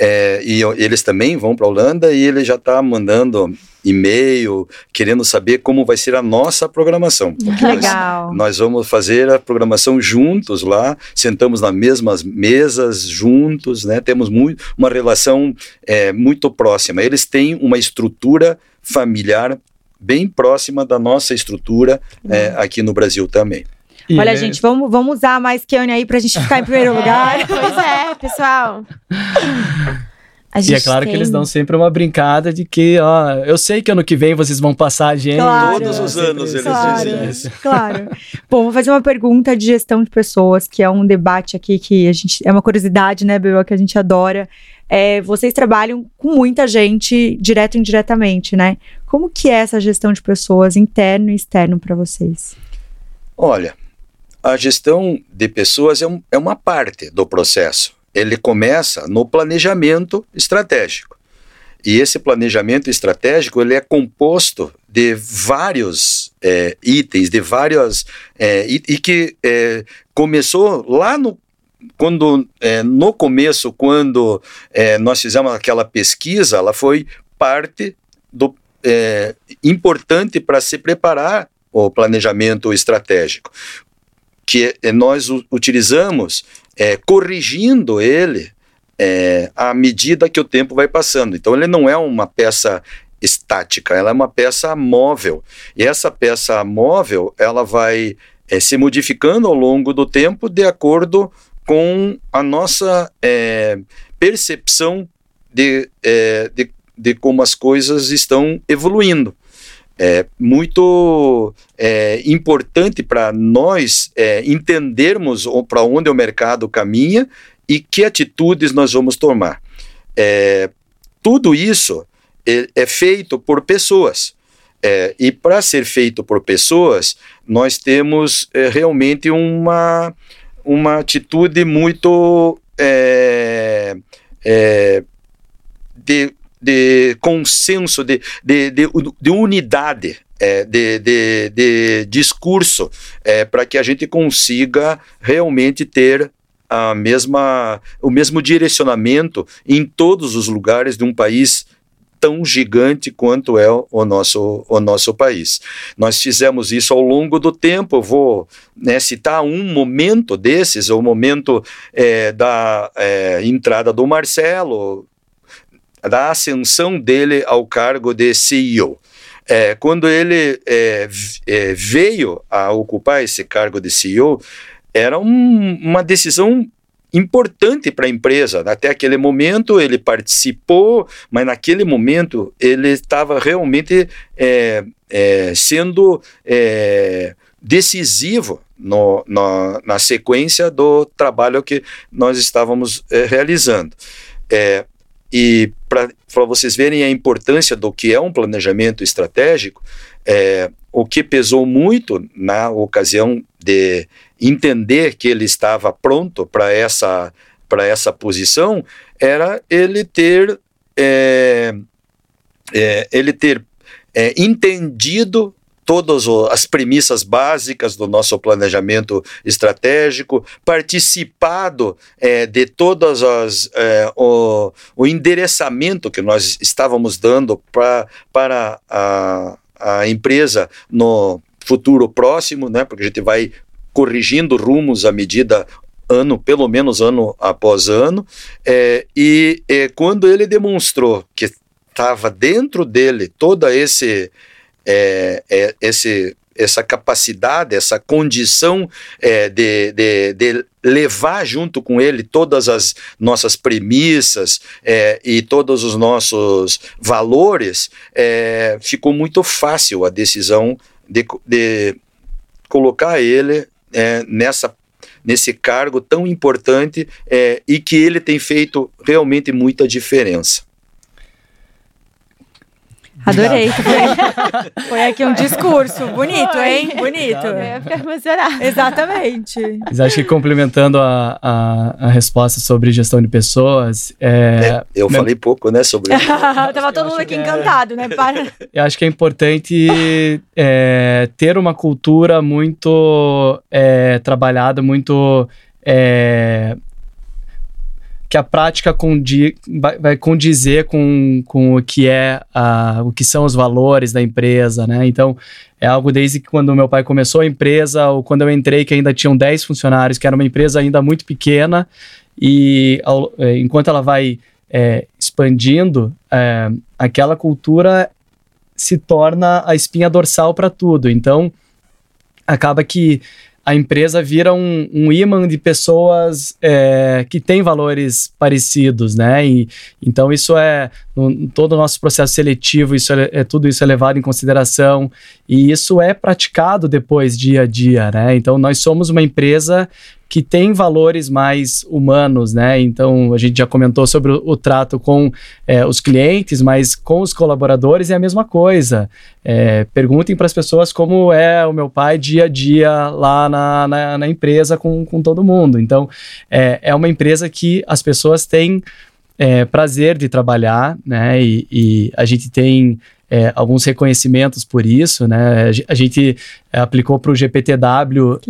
C: É, e eles também vão para a Holanda e ele já está mandando e-mail, querendo saber como vai ser a nossa programação.
A: Que legal.
C: Nós vamos fazer a programação juntos lá, sentamos nas mesmas mesas juntos, né? Temos muito, uma relação é, muito próxima. Eles têm uma estrutura familiar bem próxima da nossa estrutura é, aqui no Brasil também.
A: E Olha, é... gente, vamos, vamos usar mais Keone aí pra gente ficar em primeiro lugar.
B: pois é, pessoal.
D: e é claro tem... que eles dão sempre uma brincada de que, ó, eu sei que ano que vem vocês vão passar a gente.
C: Claro, Todos os anos eles claro, dizem isso.
A: Claro. Bom, vou fazer uma pergunta de gestão de pessoas, que é um debate aqui que a gente. É uma curiosidade, né, Bel, que a gente adora. É, vocês trabalham com muita gente, direto e indiretamente, né? Como que é essa gestão de pessoas, interno e externo, para vocês?
C: Olha, a gestão de pessoas é, um, é uma parte do processo ele começa no planejamento estratégico. E esse planejamento estratégico ele é composto de vários é, itens, de várias é, e, e, que é, começou lá no quando no começo quando nós fizemos aquela pesquisa, ela foi parte do importante para se preparar o planejamento estratégico que nós utilizamos é, corrigindo ele é, à medida que o tempo vai passando. Então, ele não é uma peça estática, ela é uma peça móvel. E essa peça móvel, ela vai é, se modificando ao longo do tempo de acordo com a nossa é, percepção de, é, de, de como as coisas estão evoluindo é muito é, importante para nós é, entendermos para onde o mercado caminha e que atitudes nós vamos tomar. É, tudo isso é, é feito por pessoas. É, e para ser feito por pessoas, nós temos é, realmente uma, uma atitude muito de de consenso, de, de, de, de unidade, é, de, de, de, discurso, é, para que a gente consiga realmente ter a mesma, o mesmo direcionamento em todos os lugares de um país tão gigante quanto é o nosso, o nosso país. Nós fizemos isso ao longo do tempo. Eu vou né, citar um momento desses, o momento é, da é, entrada do Marcelo, da ascensão dele ao cargo de CEO. É, quando ele é, é, veio a ocupar esse cargo de CEO, era um, uma decisão importante para a empresa. Até aquele momento ele participou, mas naquele momento ele estava realmente é, é, sendo é, decisivo no, no, na sequência do trabalho que nós estávamos é, realizando. E para vocês verem a importância do que é um planejamento estratégico, é, o que pesou muito na ocasião de entender que ele estava pronto para essa, essa posição era ele ter, é, é, ele ter é, entendido todas as premissas básicas do nosso planejamento estratégico, participado é, de todas as é, o, o, endereçamento que nós estávamos dando pra, para a, a empresa no futuro próximo, né? Porque a gente vai corrigindo rumos à medida ano, pelo menos ano após ano, é, e é, quando ele demonstrou que estava dentro dele toda esse é, é, esse, essa capacidade, essa condição é, de, de, de, levar junto com ele todas as nossas premissas é, e todos os nossos valores, é, ficou muito fácil a decisão de, de colocar ele é, nessa nesse cargo tão importante é, e que ele tem feito realmente muita diferença.
A: Adorei. Foi, foi aqui um discurso. Bonito, foi. hein? Bonito. Eu
B: ia ficar emocionada.
A: Exatamente.
D: Mas acho que complementando a, a, a, resposta sobre gestão de pessoas. É,
C: é, eu meu... falei pouco, né? Sobre
A: isso. Tava todo mundo aqui é encantado, né? Para.
D: Eu acho que é importante é, ter uma cultura muito é, trabalhada, muito é, que a prática condi vai, condizer com, com o que é a, o que são os valores da empresa, né? Então, é algo desde que quando meu pai começou a empresa, ou quando eu entrei, que ainda tinham 10 funcionários, que era uma empresa ainda muito pequena, e ao, é, enquanto ela vai é, expandindo, é, aquela cultura se torna a espinha dorsal para tudo. Então, acaba que a empresa vira um, um de pessoas é, que têm valores parecidos, né? E, então isso é no, todo o nosso processo seletivo, isso é, é, tudo isso é levado em consideração e isso é praticado depois dia a dia, né? Então nós somos uma empresa que tem valores mais humanos, né? Então a gente já comentou sobre o, o trato com é, os clientes, mas com os colaboradores é a mesma coisa. É, perguntem para as pessoas como é o meu pai dia a dia lá na, na, na empresa com, com todo mundo. Então é, é uma empresa que as pessoas têm é, prazer de trabalhar, né? E, e a gente tem é, alguns reconhecimentos por isso, né? A gente é, aplicou para o GPTW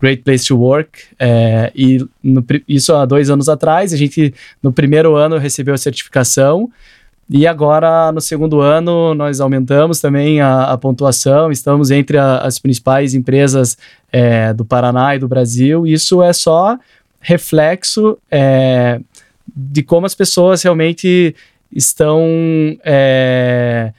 D: Great Place to Work. É, e no, isso há dois anos atrás. A gente, no primeiro ano, recebeu a certificação. E agora, no segundo ano, nós aumentamos também a, a pontuação. Estamos entre a, as principais empresas é, do Paraná e do Brasil. Isso é só reflexo é, de como as pessoas realmente estão é,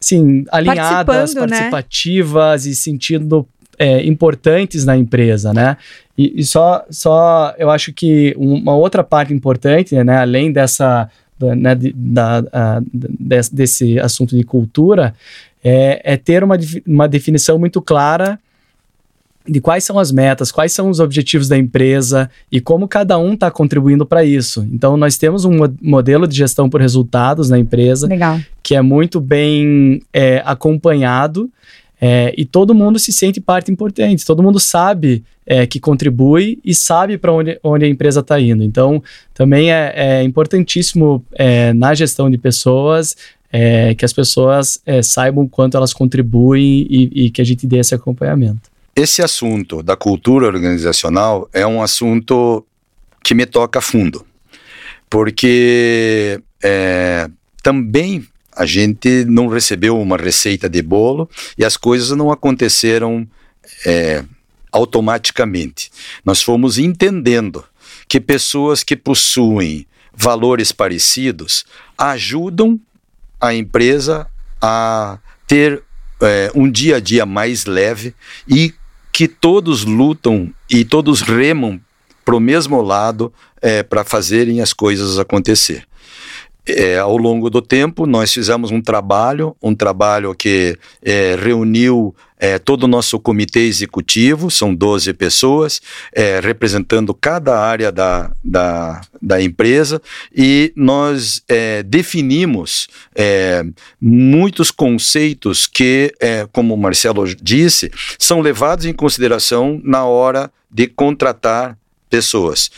D: assim, alinhadas, né? participativas né? e sentindo é, importantes na empresa, né? E, e, só, só eu acho que uma outra parte importante, né, além dessa, né, da, desse, desse assunto de cultura, é, é ter uma, uma definição muito clara de quais são as metas, quais são os objetivos da empresa e como cada um está contribuindo para isso. Então, nós temos um modelo de gestão por resultados na empresa,
A: Legal.
D: que é muito bem é, acompanhado é, e todo mundo se sente parte importante, todo mundo sabe é, que contribui e sabe para onde, onde a empresa está indo. Então, também é, é importantíssimo é, na gestão de pessoas é, que as pessoas é, saibam quanto elas contribuem e, e que a gente dê esse acompanhamento.
C: Esse assunto da cultura organizacional é um assunto que me toca fundo, porque também a gente não recebeu uma receita de bolo e as coisas não aconteceram é, automaticamente. Nós fomos entendendo que pessoas que possuem valores parecidos ajudam a empresa a ter é, um dia a dia mais leve e que todos lutam e todos remam para o mesmo lado é, para fazerem as coisas acontecer. É, ao longo do tempo, nós fizemos um trabalho, um trabalho que é, reuniu é, todo o nosso comitê executivo, são 12 pessoas, é, representando cada área da, da, da empresa, e nós é, definimos é, muitos conceitos que, como o Marcelo disse, são levados em consideração na hora de contratar pessoas.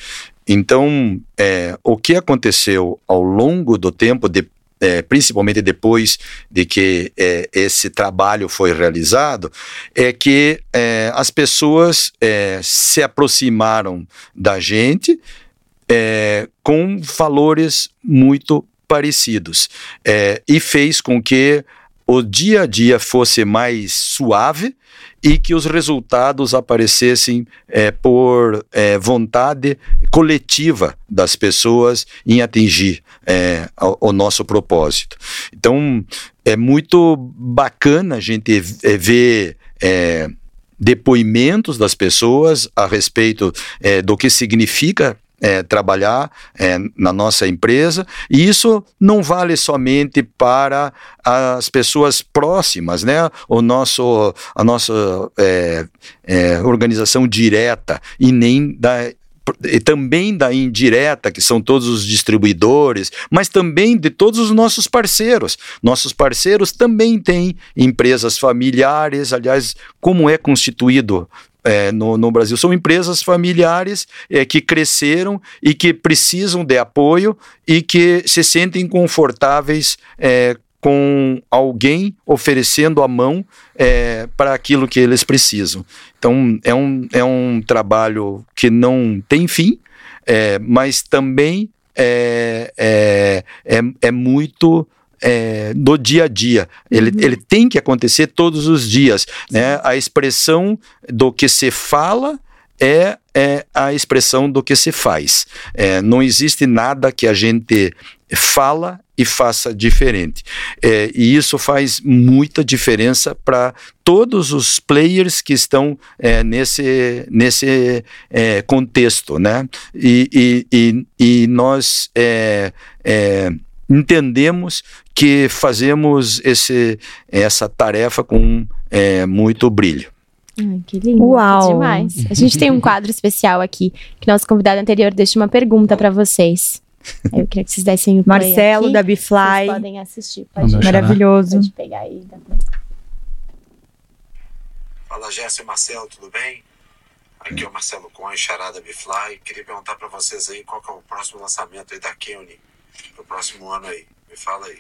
C: Então, é, o que aconteceu ao longo do tempo, de, é, principalmente depois de que é, esse trabalho foi realizado, é que é, as pessoas é, se aproximaram da gente é, com valores muito parecidos e fez com que o dia a dia fosse mais suave e que os resultados aparecessem é, por é, vontade coletiva das pessoas em atingir é, o, o, nosso propósito. Então, é muito bacana a gente é, ver é, depoimentos das pessoas a respeito é, do que significa é, trabalhar é, na nossa empresa, e isso não vale somente para as pessoas próximas, né? O nosso, a nossa é, é organização direta e nem da e também da indireta, que são todos os distribuidores, mas também de todos os nossos parceiros. Nossos parceiros também têm empresas familiares, aliás, como é constituído é, no, no, Brasil. São empresas familiares é, que cresceram e que precisam de apoio e que se sentem confortáveis é, com alguém oferecendo a mão é, para aquilo que eles precisam. Então, é um, é um trabalho que não tem fim, é, mas também é, é, é, é muito é, do dia a dia. Ele, uhum. ele tem que acontecer todos os dias. Né? A expressão do que se fala é, é a expressão do que se faz. É, não existe nada que a gente fala e faça diferente. É, e isso faz muita diferença para todos os players que estão é, nesse, nesse é, contexto, né? E, e, e, e nós é, é, entendemos que fazemos esse, essa tarefa com é, muito brilho.
B: Ai, que lindo, Uau. Que demais. A gente tem um quadro especial aqui, que nosso convidado anterior deixa uma pergunta para vocês. Eu queria que vocês dessem o
A: play Marcelo,
B: aqui.
A: da Bifly. Vocês
B: podem assistir. Pode
A: Maravilhoso.
B: Pode pegar aí.
E: Fala, Jéssica e Marcelo, tudo bem? Aqui é o Marcelo Cohen, Charada Bifly. Queria perguntar para vocês aí qual é o próximo lançamento aí da Keone pro próximo ano aí. Me fala aí.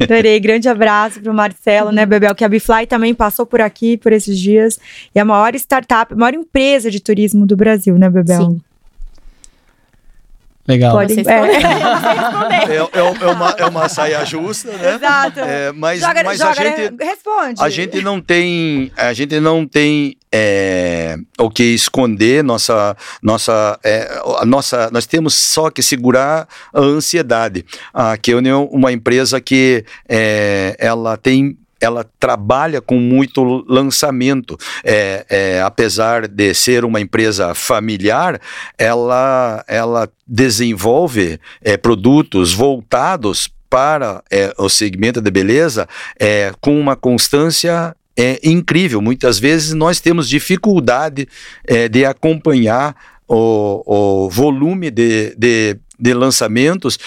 A: Adorei, grande abraço pro Marcelo, né, Bebel, que a Bifly também passou por aqui por esses dias. E a maior startup, a maior empresa de turismo do Brasil, né, Bebel?
B: Sim.
D: Legal.
C: Pode, é. É, é, é, uma, é uma saia justa, né?
A: Exato.
C: É, mas joga, mas joga, a gente
A: né? responde.
C: A gente não tem, a gente não tem é, o que esconder nossa, nossa, é, a nossa, nós temos só que segurar a ansiedade. A Keone é uma empresa que é, ela tem ela trabalha com muito lançamento. É, é, apesar de ser uma empresa familiar, ela, ela desenvolve é, produtos voltados para é, o segmento de beleza é, com uma constância é, incrível. Muitas vezes nós temos dificuldade de acompanhar o, o volume de, de, de lançamentos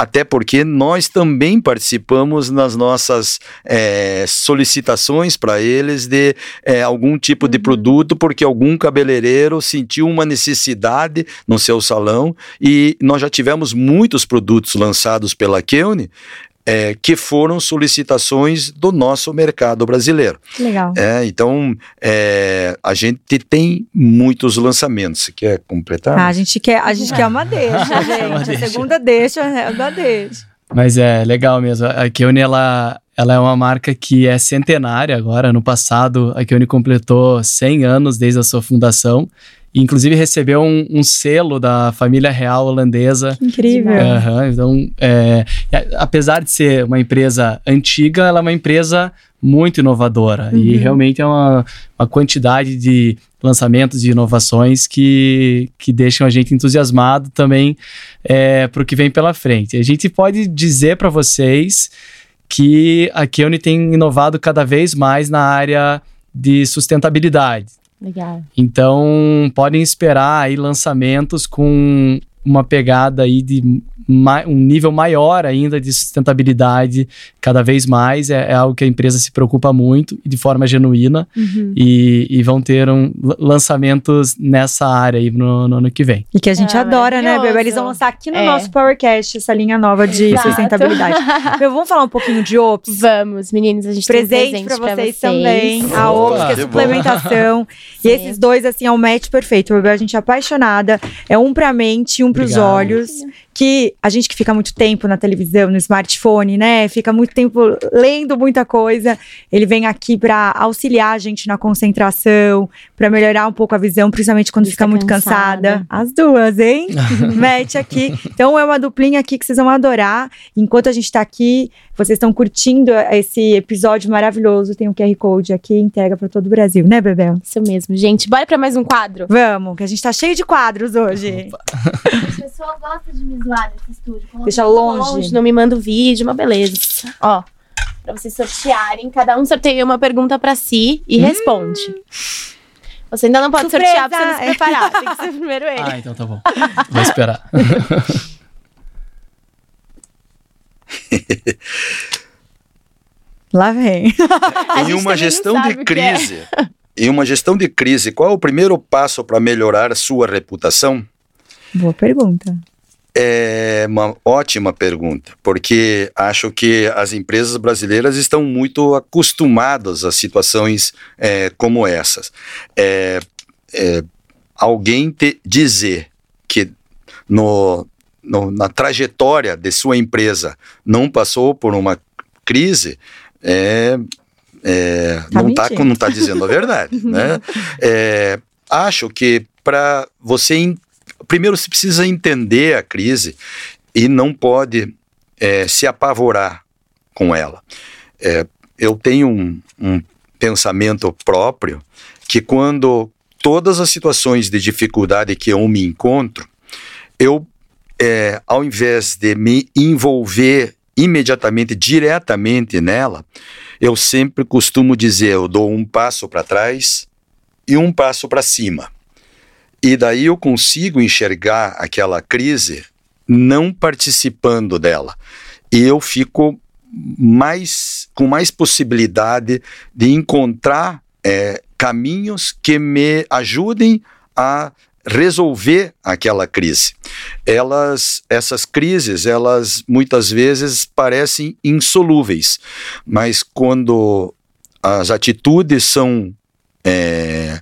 C: até porque nós também participamos nas nossas é, solicitações para eles de é, algum tipo de uhum. produto, porque algum cabeleireiro sentiu uma necessidade no seu salão e nós já tivemos muitos produtos lançados pela Keune é, que foram solicitações do nosso mercado brasileiro.
A: Legal.
C: É, então, é, a gente tem muitos lançamentos. Você quer completar?
A: Ah, a gente quer, a gente quer uma deixa, gente. a segunda deixa é uma deixa.
D: Mas é legal mesmo. A Keone, ela, ela é uma marca que é centenária agora. No passado, a Keone completou 100 anos desde a sua fundação inclusive recebeu um, um, selo da família real holandesa.
A: Que incrível.
D: Uhum, então, é, apesar de ser uma empresa antiga, ela é uma empresa muito inovadora. Uhum. E realmente é uma, uma quantidade de lançamentos e inovações que, que deixam a gente entusiasmado também é, para o que vem pela frente. A gente pode dizer para vocês que a Keone tem inovado cada vez mais na área de sustentabilidade.
B: Legal.
D: Então, podem esperar aí lançamentos com uma pegada aí de um nível maior ainda de sustentabilidade cada vez mais. É, é, algo que a empresa se preocupa muito de forma genuína. Uhum. E, e, vão ter um, lançamentos nessa área aí no, no, ano que vem.
A: E que a gente ah, adora, né, Bebê? Eles vão lançar aqui no é. nosso Powercast essa linha nova de Exato. sustentabilidade. Meu, vamos falar um pouquinho de Ops?
B: Vamos, meninos. A gente
A: presente
B: tem um
A: presente pra vocês, vocês, também. A Ops, que é suplementação. e esses dois, assim, é um match perfeito. Bebê, a gente é apaixonada. É um pra mente um pros Obrigado. olhos que a gente que fica muito tempo na televisão, no smartphone, né, fica muito tempo lendo muita coisa, ele vem aqui para auxiliar a gente na concentração, para melhorar um pouco a visão, principalmente quando fica, muito cansada. As duas, hein? Mete aqui. Então é uma duplinha aqui que vocês vão adorar. Enquanto a gente está aqui, vocês estão curtindo esse episódio maravilhoso, tem um QR Code aqui, entrega para todo o Brasil, né, Bebel?
B: Isso mesmo, gente. Bora para mais um quadro?
A: Vamos, que a gente tá cheio de quadros hoje.
B: Opa. As pessoas gostam de me estúdio.
A: Deixa longe. longe.
B: Não me manda o vídeo, uma beleza. Ó, para vocês sortearem, cada um sorteia uma pergunta para si e hum. responde. Você ainda não pode Surpresa. sortear pra você não se preparar. Tem que ser primeiro ele.
D: Ah, então tá bom. Vou esperar.
A: Lá vem.
C: em uma gestão de é. crise, é. em uma gestão de crise, qual é o primeiro passo para melhorar a sua reputação?
A: Boa pergunta.
C: É uma ótima pergunta, porque acho que as empresas brasileiras estão muito acostumadas a situações é, como essas. É, é, alguém te dizer que no, no, na trajetória de sua empresa não passou por uma crise, é, é, tá não está não tá dizendo a verdade. né? É, acho que para você primeiro você precisa entender a crise e não pode é, se apavorar com ela. É, eu tenho um, um pensamento próprio que quando todas as situações de dificuldade que eu me encontro, eu, é, ao invés de me envolver imediatamente, diretamente nela, eu sempre costumo dizer: eu dou um passo para trás e um passo para cima. E daí eu consigo enxergar aquela crise não participando dela. E eu fico mais com mais possibilidade de encontrar é, caminhos que me ajudem a resolver aquela crise. Elas, essas crises, elas muitas vezes parecem insolúveis, mas quando as atitudes são é,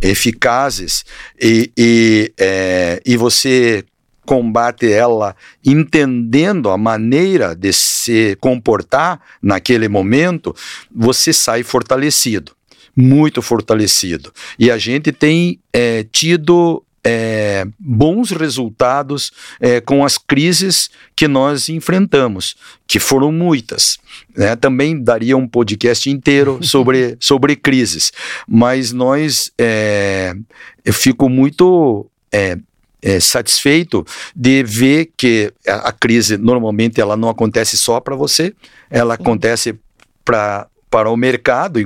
C: eficazes e, e, é, e você combate ela entendendo a maneira de se comportar naquele momento, você sai fortalecido muito fortalecido. E a gente tem é, tido é, bons resultados é, com as crises que nós enfrentamos, que foram muitas. Né? Também daria um podcast inteiro sobre, sobre crises, mas nós, é, eu fico muito é, é, satisfeito de ver que a, a, crise normalmente ela não acontece só para você, ela acontece para para o mercado,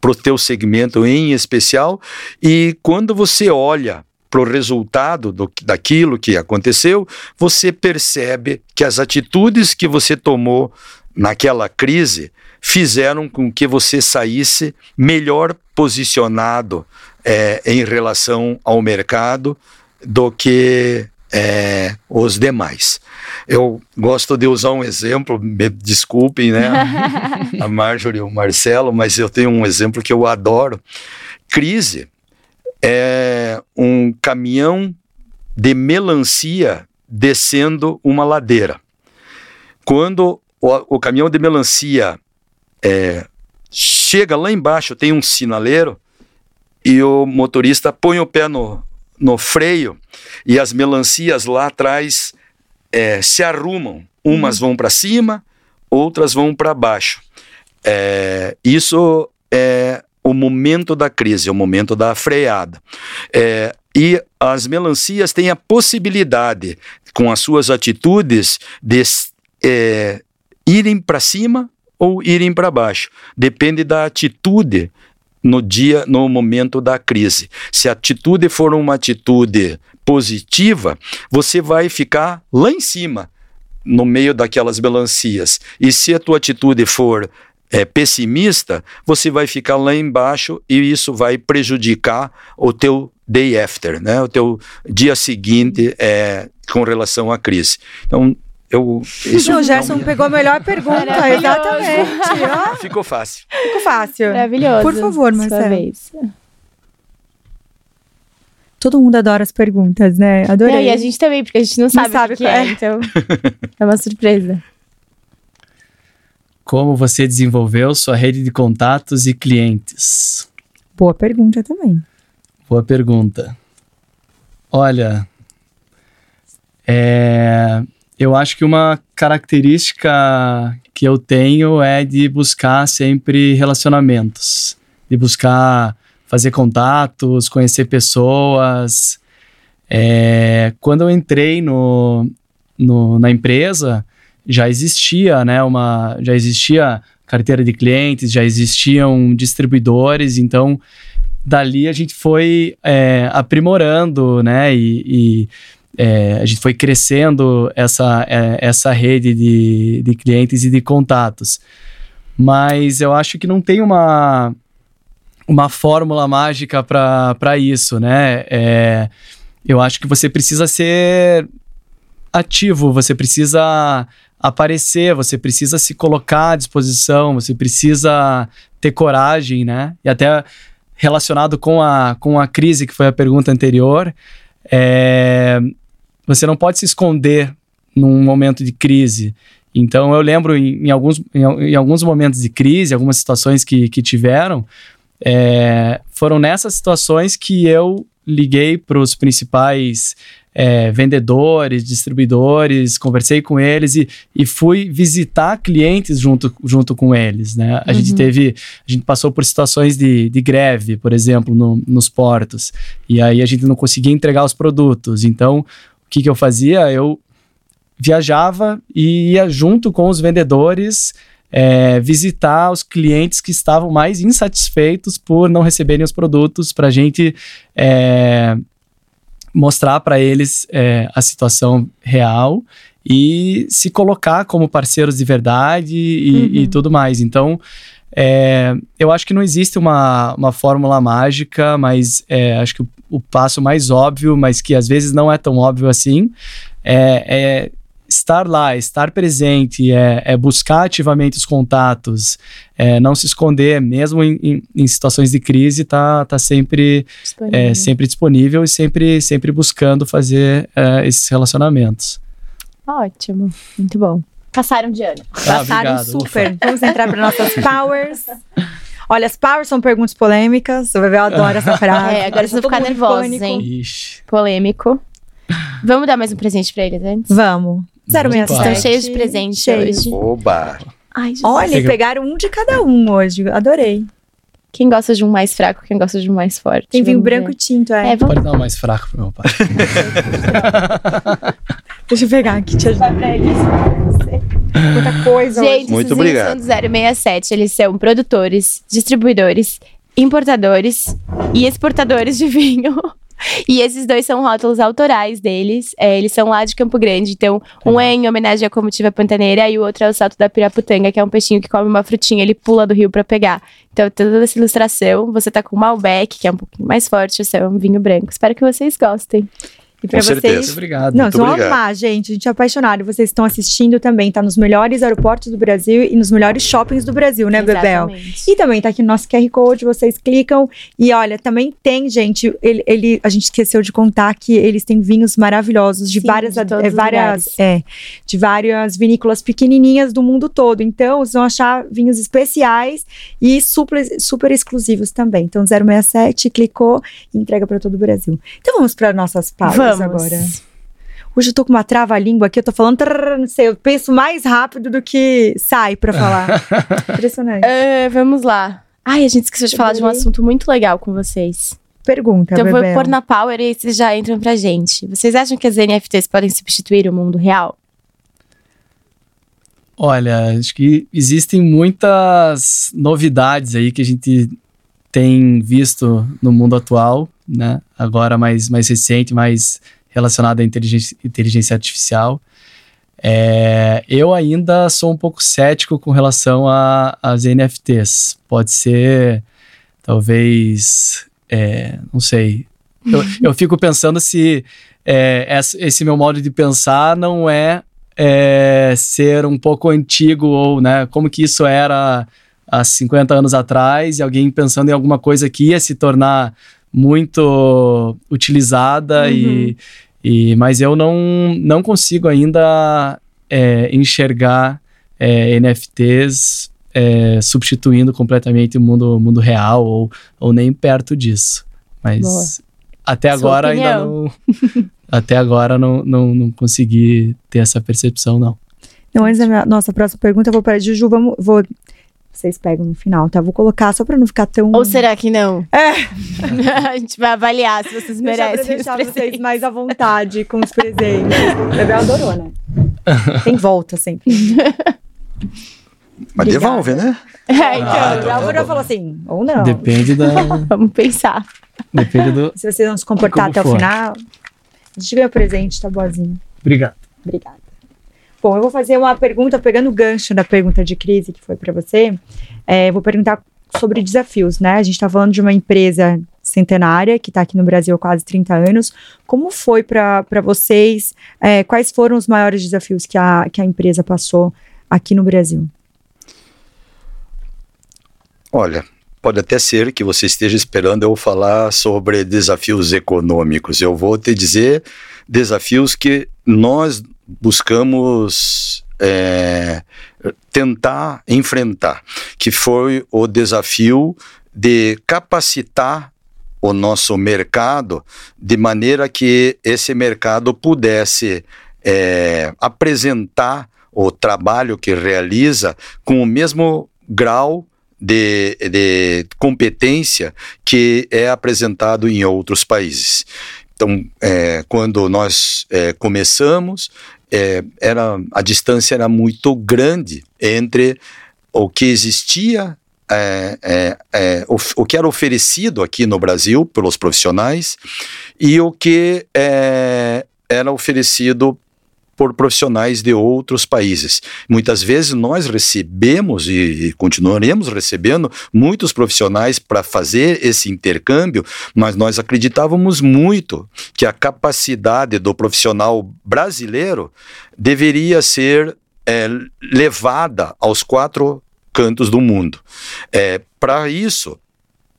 C: para o teu segmento em especial, e quando você olha para o resultado do, daquilo que aconteceu, você percebe que as atitudes que você tomou naquela crise fizeram com que você saísse melhor posicionado é, em relação ao mercado do que é, os demais. Eu gosto de usar um exemplo, me desculpem, né, a Marjorie e o Marcelo, mas eu tenho um exemplo que eu adoro. Crise é um caminhão de melancia descendo uma ladeira. Quando o, o caminhão de melancia é, chega lá embaixo, tem um sinaleiro e o motorista põe o pé no, no freio e as melancias lá atrás é, se arrumam. Umas uhum. vão para cima, outras vão para baixo. É, isso é o momento da crise, é o momento da freada. É, e as melancias têm a possibilidade, com as suas atitudes, de é, irem para cima ou irem para baixo. Depende da atitude no dia, no momento da crise. Se a atitude for uma atitude positiva, você vai ficar lá em cima, no meio daquelas melancias. E se a tua atitude for é, pessimista, você vai ficar lá embaixo e isso vai prejudicar o teu day after, né? O teu dia seguinte é, com relação à crise. Então, eu,
A: isso o Gerson minha... pegou a melhor pergunta, exatamente.
C: Ficou fácil.
A: Ficou fácil.
B: Maravilhoso.
A: Por favor, Marcelo. Todo mundo adora as perguntas, né? Adorei.
B: É, e a gente também, porque a gente não, não sabe, sabe o que, é, é, então é uma surpresa.
D: Como você desenvolveu sua rede de contatos e clientes?
A: Boa pergunta também.
D: Boa pergunta. Olha, é, eu acho que uma característica que eu tenho é de buscar sempre relacionamentos, de buscar fazer contatos, conhecer pessoas. É, quando eu entrei no, no, na empresa, já existia, né, uma, já existia carteira de clientes, já existiam distribuidores, então dali a gente foi é, aprimorando, né, e, e é, a gente foi crescendo essa, é, essa rede de, de clientes e de contatos. Mas eu acho que não tem uma, uma fórmula mágica para isso, né? É, eu acho que você precisa ser ativo, você precisa aparecer, você precisa se colocar à disposição, você precisa ter coragem, né? E até relacionado com a, com a crise, que foi a pergunta anterior, é, você não pode se esconder num momento de crise. Então, eu lembro em, em alguns, em, em, alguns momentos de crise, algumas situações que, que tiveram, é, foram nessas situações que eu liguei para os principais é, vendedores, distribuidores, conversei com eles e, e fui visitar clientes junto, junto com eles, né? A uhum. gente teve, a gente passou por situações de, de greve, por exemplo, no, nos portos, e aí a gente não conseguia entregar os produtos, então o que, que eu fazia? Eu viajava e ia junto com os vendedores é, visitar os clientes que estavam mais insatisfeitos por não receberem os produtos para a gente é, mostrar para eles é, a situação real e se colocar como parceiros de verdade e, uhum. e tudo mais. Então, é, eu acho que não existe uma, uma fórmula mágica, mas é, acho que o, o, passo mais óbvio, mas que às vezes não é tão óbvio assim, é, é estar lá, estar presente, é, é buscar ativamente os contatos, é, não se esconder, mesmo em, em, em, situações de crise, tá, tá sempre disponível. É, sempre disponível e sempre, sempre buscando fazer é, esses relacionamentos.
B: Ótimo, muito bom. Passaram de ano.
A: Ah, Passaram obrigado, super. Ufa. Vamos entrar para nossas powers. Olha, as powers são perguntas polêmicas. O Bebel adora essa frase.
B: É, agora vocês vão ficar nervosos, hein? Ixi. Polêmico. Vamos dar mais um presente pra eles antes?
A: Vamos. 067.
B: Estão cheios de presentes hoje.
C: Oba!
A: Ai, Olha, pegaram um de cada um hoje. Adorei.
B: Quem gosta de um mais fraco, quem gosta de um mais forte.
A: Tem vinho branco e tinto, é. é
D: vamos... Pode dar um mais fraco pro meu pai.
A: Deixa eu pegar aqui, te ajudar pra eles. Muita coisa.
B: Gente, Muito obrigado. são do 067. Eles são produtores, distribuidores, importadores e exportadores de vinho. E esses dois são rótulos autorais deles. É, eles são lá de Campo Grande. Então, um é em homenagem à comitiva pantaneira e o outro é o salto da piraputanga, que é um peixinho que come uma frutinha, ele pula do rio para pegar. Então, toda essa ilustração, você tá com o Malbec, que é um pouquinho mais forte, esse é um vinho branco. Espero que vocês gostem.
C: E pra Com vocês. Certeza.
D: Obrigado.
A: Não, vão amar, gente. A gente é apaixonado. Vocês estão assistindo também, tá nos melhores aeroportos do Brasil e nos melhores shoppings do Brasil, né, Exatamente. Bebel? E também tá aqui no nosso QR Code, vocês clicam. E olha, também tem, gente, ele, ele a gente esqueceu de contar que eles têm vinhos maravilhosos de Sim, várias, de é, várias, é, de várias vinícolas pequenininhas do mundo todo. Então, vocês vão achar vinhos especiais e super, super exclusivos também. Então, 067, clicou e entrega para todo o Brasil. Então, vamos para nossas pausas. Vamos. Agora. Hoje eu tô com uma trava-língua aqui, eu tô falando, trrr, não sei, eu penso mais rápido do que sai para falar. Impressionante.
B: Uh, vamos lá. Ai, a gente esqueceu de eu falar de um assunto muito legal com vocês.
A: Pergunta,
B: Então Bebel. vou pôr na Power e vocês já entram pra gente. Vocês acham que as NFTs podem substituir o mundo real?
D: Olha, acho que existem muitas novidades aí que a gente tem visto no mundo atual, né? Agora mais, mais recente, mais relacionado à inteligência, inteligência artificial. É, eu ainda sou um pouco cético com relação às NFTs. Pode ser, talvez, é, não sei. Eu, eu, fico pensando se é, esse meu modo de pensar não é, é, ser um pouco antigo ou, né, como que isso era há 50 anos atrás e alguém pensando em alguma coisa que ia se tornar muito utilizada uhum. e, e mas eu não, não consigo ainda é, enxergar é, NFTs é, substituindo completamente o mundo, mundo real ou, ou nem perto disso. Mas Boa. até Sua agora opinião. ainda não. até agora não, não, não consegui ter essa percepção, não.
A: Não, antes da minha, nossa próxima pergunta, eu vou para a Juju, vamos, vou vocês pegam no final, tá? Vou colocar só pra não ficar tão.
B: Ou será que não?
A: É.
B: a gente vai avaliar se vocês merecem.
A: Deixa deixar vocês mais à vontade com os presentes. O Bebel adorou, né? Tem volta sempre.
C: Mas devolve, né?
B: É, então. Ah,
A: o Álvaro falou assim, ou não.
D: Depende da.
B: Vamos pensar.
D: Depende do.
A: Se vocês vão se comportar até for. o final. A gente ganha presente, tá boazinho.
D: Obrigado.
A: Obrigada. Bom, eu vou fazer uma pergunta pegando o gancho da pergunta de crise que foi para você. É, vou perguntar sobre desafios, né? A gente está falando de uma empresa centenária que está aqui no Brasil há quase 30 anos. Como foi para vocês? É, quais foram os maiores desafios que a, que a empresa passou aqui no Brasil?
C: Olha, pode até ser que você esteja esperando eu falar sobre desafios econômicos. Eu vou te dizer desafios que nós buscamos é, tentar enfrentar, que foi o desafio de capacitar o nosso mercado de maneira que esse mercado pudesse é, apresentar o trabalho que realiza com o mesmo grau de, de competência que é apresentado em outros países. Então, é, quando nós é, começamos, é, era, a distância era muito grande entre o que existia, é, é, é, o, o, que era oferecido aqui no Brasil pelos profissionais e o que era oferecido por profissionais de outros países. Muitas vezes nós recebemos e continuaremos recebendo muitos profissionais para fazer esse intercâmbio, mas nós acreditávamos muito que a capacidade do profissional brasileiro deveria ser é, levada aos quatro cantos do mundo. É, para isso,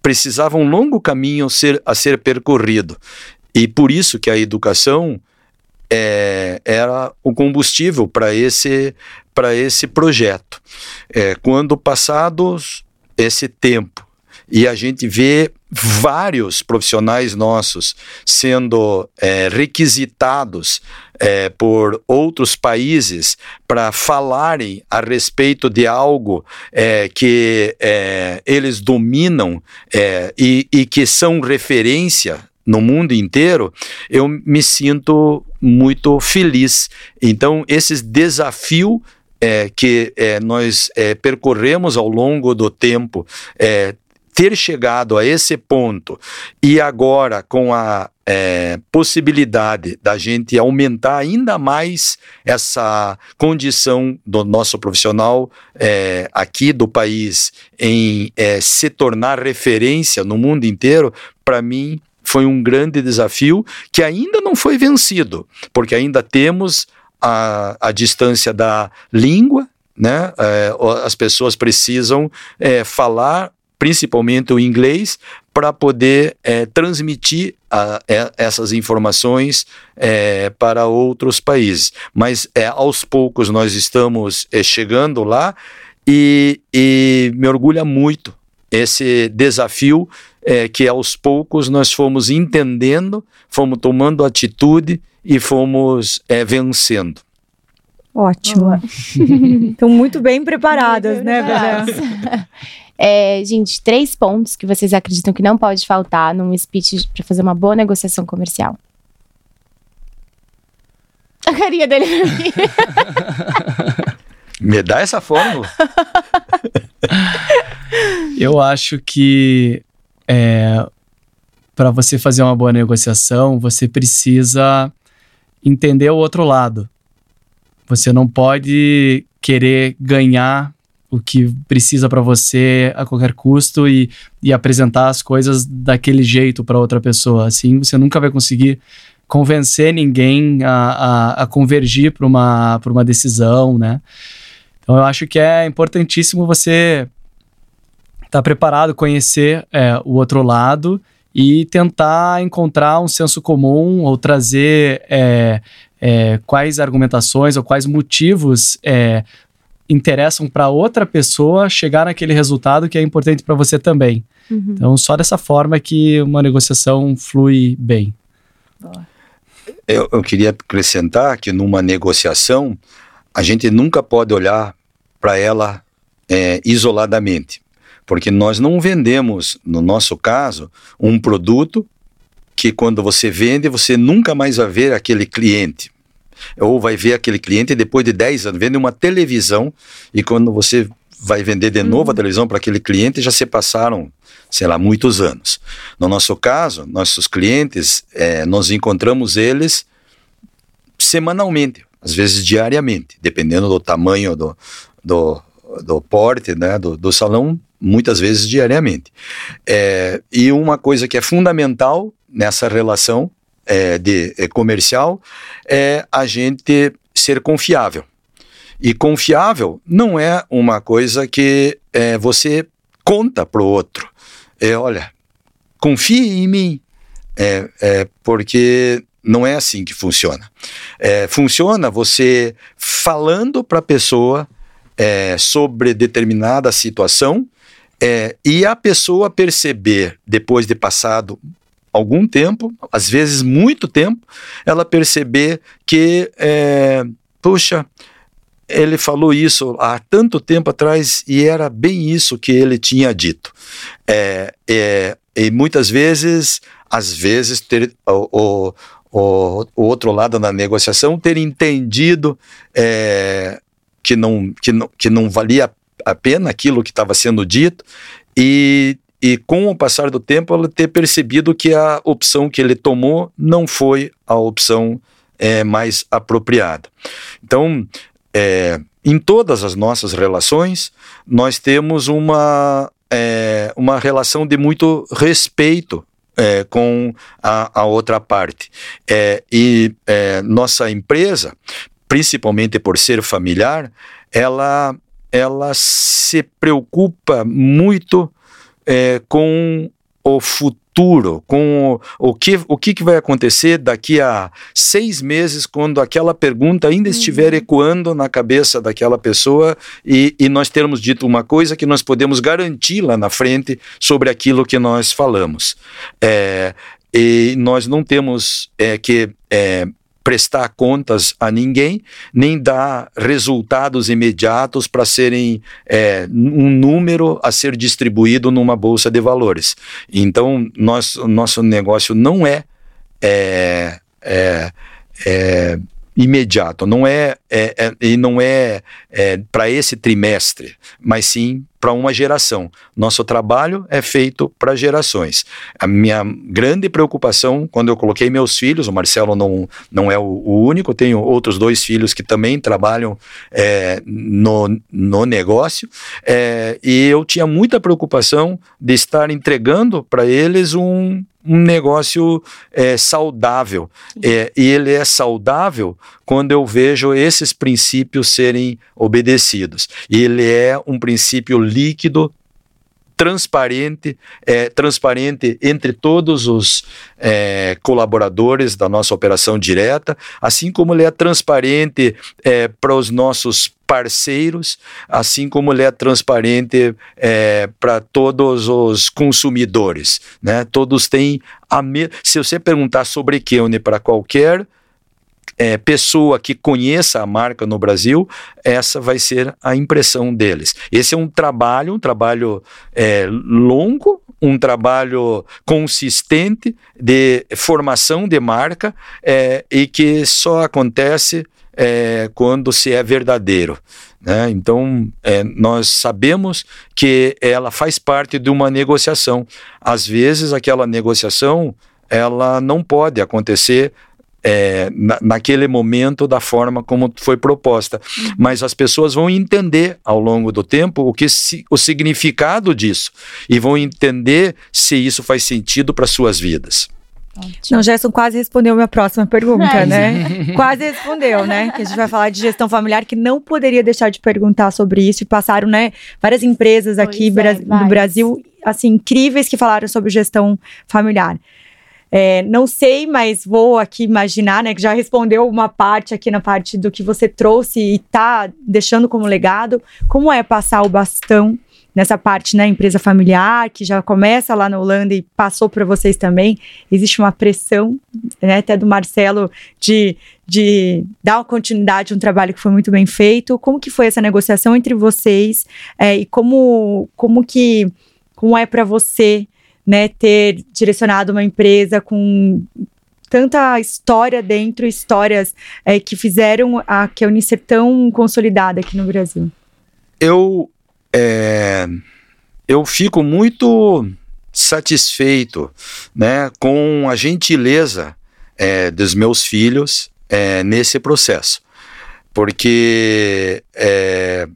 C: precisava um longo caminho ser, a ser percorrido. E por isso que a educação é, era o combustível para esse, esse projeto. É, quando passados esse tempo e a gente vê vários profissionais nossos sendo é, requisitados é, por outros países para falarem a respeito de algo é, que é, eles dominam é, e, e que são referência no mundo inteiro, eu me sinto muito feliz. Então, esses desafios é, que é, nós é, percorremos ao longo do tempo, é, ter chegado a esse ponto e agora com a é, possibilidade da gente aumentar ainda mais essa condição do nosso profissional é, aqui do país em se tornar referência no mundo inteiro, para mim foi um grande desafio que ainda não foi vencido, porque ainda temos a, a distância da língua, né? É, as pessoas precisam é, falar principalmente o inglês para poder é, transmitir a, é, essas informações é, para outros países. Mas é, aos poucos nós estamos chegando lá e, e me orgulha muito esse desafio é, que aos poucos nós fomos entendendo, fomos tomando atitude e fomos é, vencendo.
A: Ótimo. Estão muito bem preparadas, né?
B: É, gente, três pontos que vocês acreditam que não pode faltar num speech para fazer uma boa negociação comercial. A carinha dele
C: Me dá essa fórmula.
D: Eu acho que é, para você fazer uma boa negociação, você precisa entender o outro lado. Você não pode querer ganhar o que precisa para você a qualquer custo e, e apresentar as coisas daquele jeito para outra pessoa. Assim, você nunca vai conseguir convencer ninguém a, a, a convergir para uma, uma decisão, né? Então, eu acho que é importantíssimo você estar tá preparado, conhecer é, o outro lado e tentar encontrar um senso comum ou trazer é, é, quais argumentações ou quais motivos é, interessam para outra pessoa chegar naquele resultado que é importante para você também. Uhum. Então, só dessa forma que uma negociação flui bem.
C: Eu, eu queria acrescentar que numa negociação a gente nunca pode olhar para ela é, isoladamente porque nós não vendemos, no nosso caso, um produto que quando você vende, você nunca mais vai ver aquele cliente. Ou vai ver aquele cliente depois de 10 anos. Vende uma televisão e quando você vai vender de novo uhum. a televisão para aquele cliente, já se passaram, sei lá, muitos anos. No nosso caso, nossos clientes, é, nós encontramos eles semanalmente, às vezes diariamente, dependendo do tamanho do, do, do porte né, do, do salão, muitas vezes diariamente. É, e uma coisa que é fundamental nessa relação é, de é, comercial é a gente ser confiável. E confiável não é uma coisa que é, você conta para o outro. É, olha, confie em mim. É, é, porque não é assim que funciona. É, funciona você falando para a pessoa sobre determinada situação é, e a pessoa perceber, depois de passado algum tempo, às vezes muito tempo, ela perceber que, é, puxa, ele falou isso há tanto tempo atrás e era bem isso que ele tinha dito. É, é, e muitas vezes, às vezes, ter, o, o, o, outro lado da negociação ter entendido é, que, não, que, não, que não valia a pena aquilo que estava sendo dito e e com o passar do tempo ela ter percebido que a opção que ele tomou não foi a opção é, mais apropriada. Então, é, em todas as nossas relações, nós temos uma, é, uma relação de muito respeito é, com a, a, outra parte. É, e é, nossa empresa, principalmente por ser familiar, ela, ela se preocupa muito é, com o futuro, com o, o, que, o que, vai acontecer daqui a seis meses, quando aquela pergunta ainda uhum. estiver ecoando na cabeça daquela pessoa e, e nós termos dito uma coisa que nós podemos garantir lá na frente sobre aquilo que nós falamos. É, e nós não temos é, que é, prestar contas a ninguém, nem dar resultados imediatos para serem é, um número a ser distribuído numa bolsa de valores. Então, nosso, nosso negócio não é, é, é, é imediato, não é, é, é e não é, é para esse trimestre, mas sim para uma geração. Nosso trabalho é feito para gerações. A minha grande preocupação quando eu coloquei meus filhos, o Marcelo não, não é o, o único, tenho outros dois filhos que também trabalham é, no, no negócio, é, e eu tinha muita preocupação de estar entregando para eles um, um negócio é, saudável. É, e ele é saudável quando eu vejo esses princípios serem obedecidos. Ele é um princípio líquido, transparente, é, transparente entre todos os é, colaboradores da nossa operação direta, assim como ele é transparente é, para os nossos parceiros, assim como ele é transparente é, para todos os consumidores. Né? Todos têm a me... Se você perguntar sobre Keune para qualquer é, pessoa que conheça a marca no Brasil, essa vai ser a impressão deles. Esse é um trabalho, um trabalho é, longo, um trabalho consistente de formação de marca é, e que só acontece é, quando se é verdadeiro. Né? Então, é, nós sabemos que ela faz parte de uma negociação. Às vezes, aquela negociação ela não pode acontecer é, na, naquele momento da forma como foi proposta. Uhum. Mas as pessoas vão entender ao longo do tempo o que se, o significado disso e vão entender se isso faz sentido para suas vidas.
A: Não, Gerson quase respondeu minha próxima pergunta, é. né? quase respondeu, né? Que a gente vai falar de gestão familiar, que não poderia deixar de perguntar sobre isso. E passaram, né, várias empresas aqui é, no Brasil, assim, incríveis que falaram sobre gestão familiar. É, não sei, mas vou aqui imaginar, né, que já respondeu uma parte aqui na parte do que você trouxe e está deixando como legado. Como é passar o bastão nessa parte, né, empresa familiar, que já começa lá na Holanda e passou para vocês também? Existe uma pressão, né, até do Marcelo, de, de dar uma continuidade a um trabalho que foi muito bem feito. Como que foi essa negociação entre vocês é, e como, como que como é para você né, ter direcionado uma empresa com tanta história dentro, histórias é, que fizeram a que a Uni ser tão consolidada aqui no Brasil?
C: Eu, é, eu fico muito satisfeito né, com a gentileza é, dos meus filhos é, nesse processo, porque é,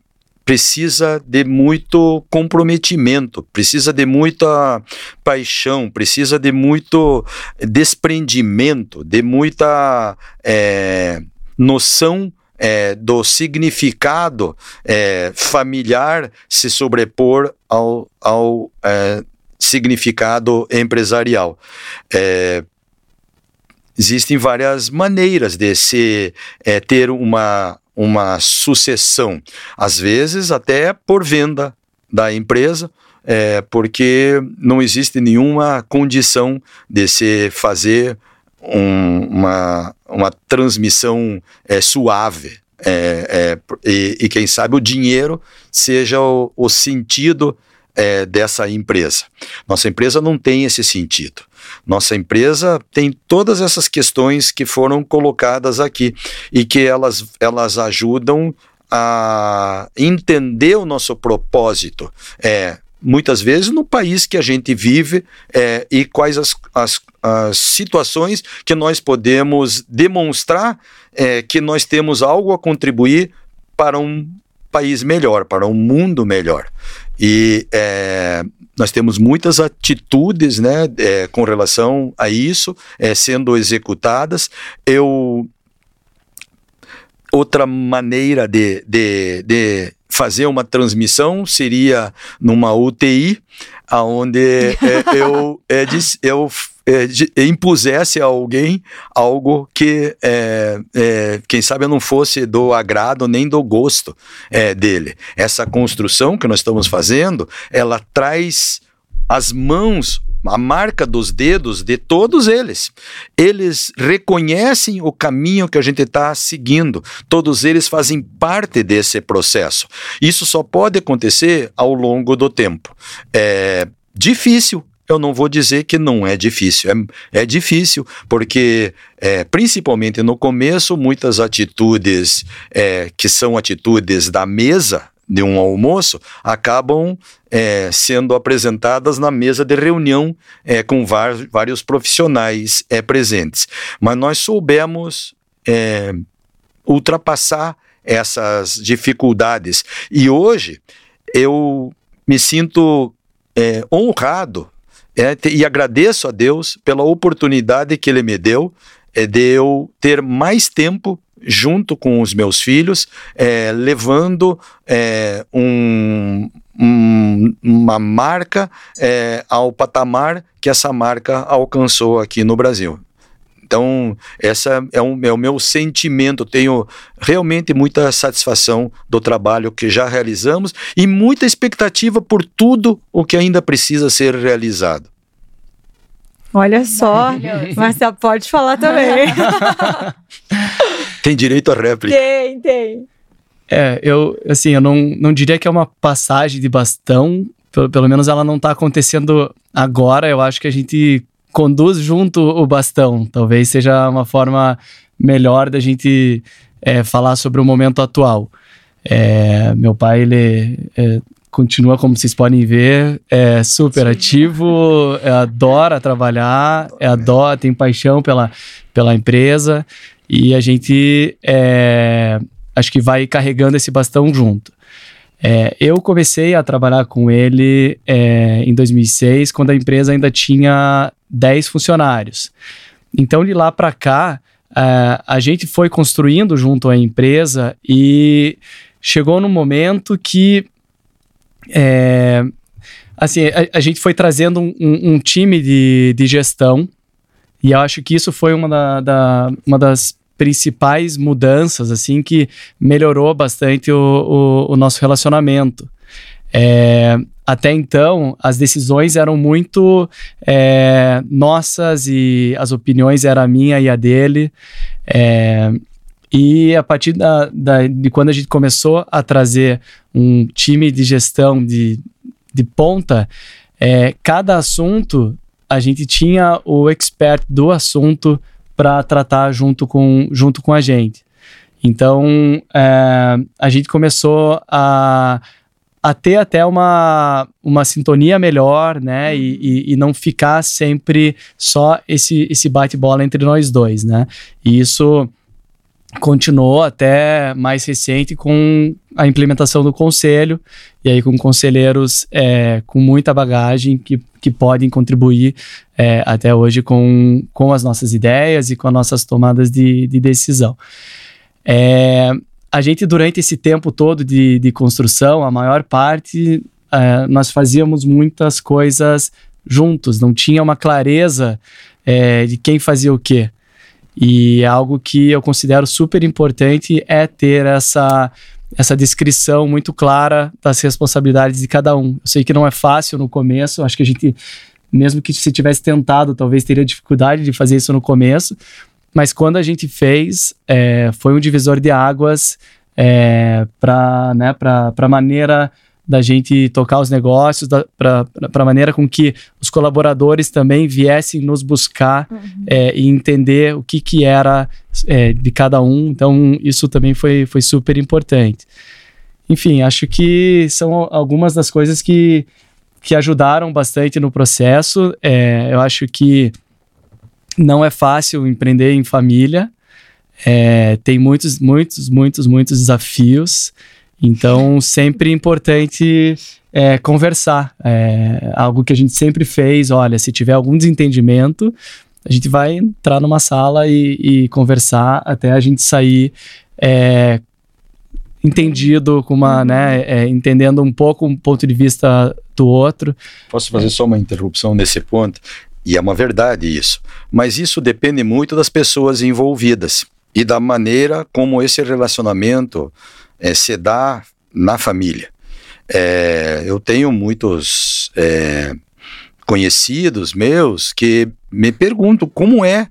C: precisa de muito comprometimento, precisa de muita paixão, precisa de muito desprendimento, de muita é, noção é, do significado é, familiar se sobrepor ao, ao significado empresarial. Existem várias maneiras de se é, ter uma uma sucessão, às vezes até por venda da empresa, é, porque não existe nenhuma condição de se fazer um, uma, uma transmissão é, suave. É, é, e, e, quem sabe o dinheiro seja o, o sentido é, dessa empresa. Nossa empresa não tem esse sentido. Nossa empresa tem todas essas questões que foram colocadas aqui e que elas, elas ajudam a entender o nosso propósito. É, muitas vezes no país que a gente vive é, e quais as, as, as, situações que nós podemos demonstrar é, que nós temos algo a contribuir para um país melhor, para um mundo melhor. E é, nós temos muitas atitudes né, é, com relação a isso é, sendo executadas. Eu outra maneira de, de, de fazer uma transmissão seria numa UTI, aonde é, eu, é, eu é, impusesse a alguém algo que, é, é, quem sabe, não fosse do agrado nem do gosto é, dele. Essa construção que nós estamos fazendo, ela traz as mãos a marca dos dedos de todos eles. Eles reconhecem o caminho que a gente está seguindo. Todos eles fazem parte desse processo. Isso só pode acontecer ao longo do tempo. É difícil, eu não vou dizer que não é difícil. É, é difícil, porque, é, principalmente no começo, muitas atitudes é, que são atitudes da mesa de um almoço acabam é, sendo apresentadas na mesa de reunião é, com vários profissionais é, presentes. Mas nós soubemos ultrapassar essas dificuldades. E hoje eu me sinto honrado é, e agradeço a Deus pela oportunidade que Ele me deu de eu ter mais tempo junto com os meus filhos, é, levando é, um, um, uma marca é, ao patamar que essa marca alcançou aqui no Brasil. Então, essa é, um, é o meu sentimento. Tenho realmente muita satisfação do trabalho que já realizamos e muita expectativa por tudo o que ainda precisa ser realizado.
A: Olha só, Marcelo, pode falar também.
C: tem direito à réplica.
A: Tem, tem.
D: É, eu, assim, eu não, não diria que é uma passagem de bastão, pelo, pelo menos ela não está acontecendo agora, eu acho que a gente conduz junto o bastão, talvez seja uma forma melhor da gente é, falar sobre o momento atual. É, meu pai, ele é, continua, como vocês podem ver, é super Sim. ativo, é, adora trabalhar, é, adora, tem paixão pela, pela empresa e a gente é, acho que vai carregando esse bastão junto. É, eu comecei a trabalhar com ele é, em 2006, quando a empresa ainda tinha 10 funcionários. Então, de lá para cá, é, a gente foi construindo junto à empresa e chegou no momento que é, assim, a, a, gente foi trazendo um, um, time de, de gestão e eu acho que isso foi uma, da, da, uma das principais mudanças, assim, que melhorou bastante o, o, o nosso relacionamento. É, até então, as decisões eram muito é, nossas e as opiniões eram a minha e a dele. É, e a partir da, da, de quando a gente começou a trazer um time de gestão de, de ponta, é, cada assunto a gente tinha o expert do assunto para tratar junto com, junto com a gente. Então é, a gente começou a, a ter até uma, uma sintonia melhor, né? Uhum. E, e, e, não ficar sempre só esse, esse bate-bola entre nós dois, né? E isso continuou até mais recente com a implementação do conselho, e aí com conselheiros é, com muita bagagem que, que podem contribuir é, até hoje com, com as nossas ideias e com as nossas tomadas de, de decisão. É, a gente, durante esse tempo todo de, de construção, a maior parte, é, nós fazíamos muitas coisas juntos, não tinha uma clareza é, de quem fazia o quê. E algo que eu considero super importante é ter essa essa descrição muito clara das responsabilidades de cada um. Eu sei que não é fácil no começo, acho que a gente, mesmo que se tivesse tentado, talvez teria dificuldade de fazer isso no começo, mas quando a gente fez, é, foi um divisor de águas é, para né, a maneira da gente tocar os negócios, para a maneira com que os colaboradores também viessem nos buscar uhum. é, e entender o que, que era é, de cada um. Então, isso também foi, foi super importante. Enfim, acho que são algumas das coisas que, que ajudaram bastante no processo. É, eu acho que não é fácil empreender em família. Tem muitos, muitos, muitos, muitos desafios. Então, sempre importante é, conversar. É, algo que a gente sempre fez, olha, se tiver algum desentendimento, a gente vai entrar numa sala e, e conversar até a gente sair é, entendido, com uma, né, é, entendendo um pouco um ponto de vista do outro.
C: Posso fazer só uma interrupção nesse ponto? E é uma verdade isso. Mas isso depende muito das pessoas envolvidas e da maneira como esse relacionamento é, se dá na família. É, eu tenho muitos é, conhecidos meus que me perguntam como é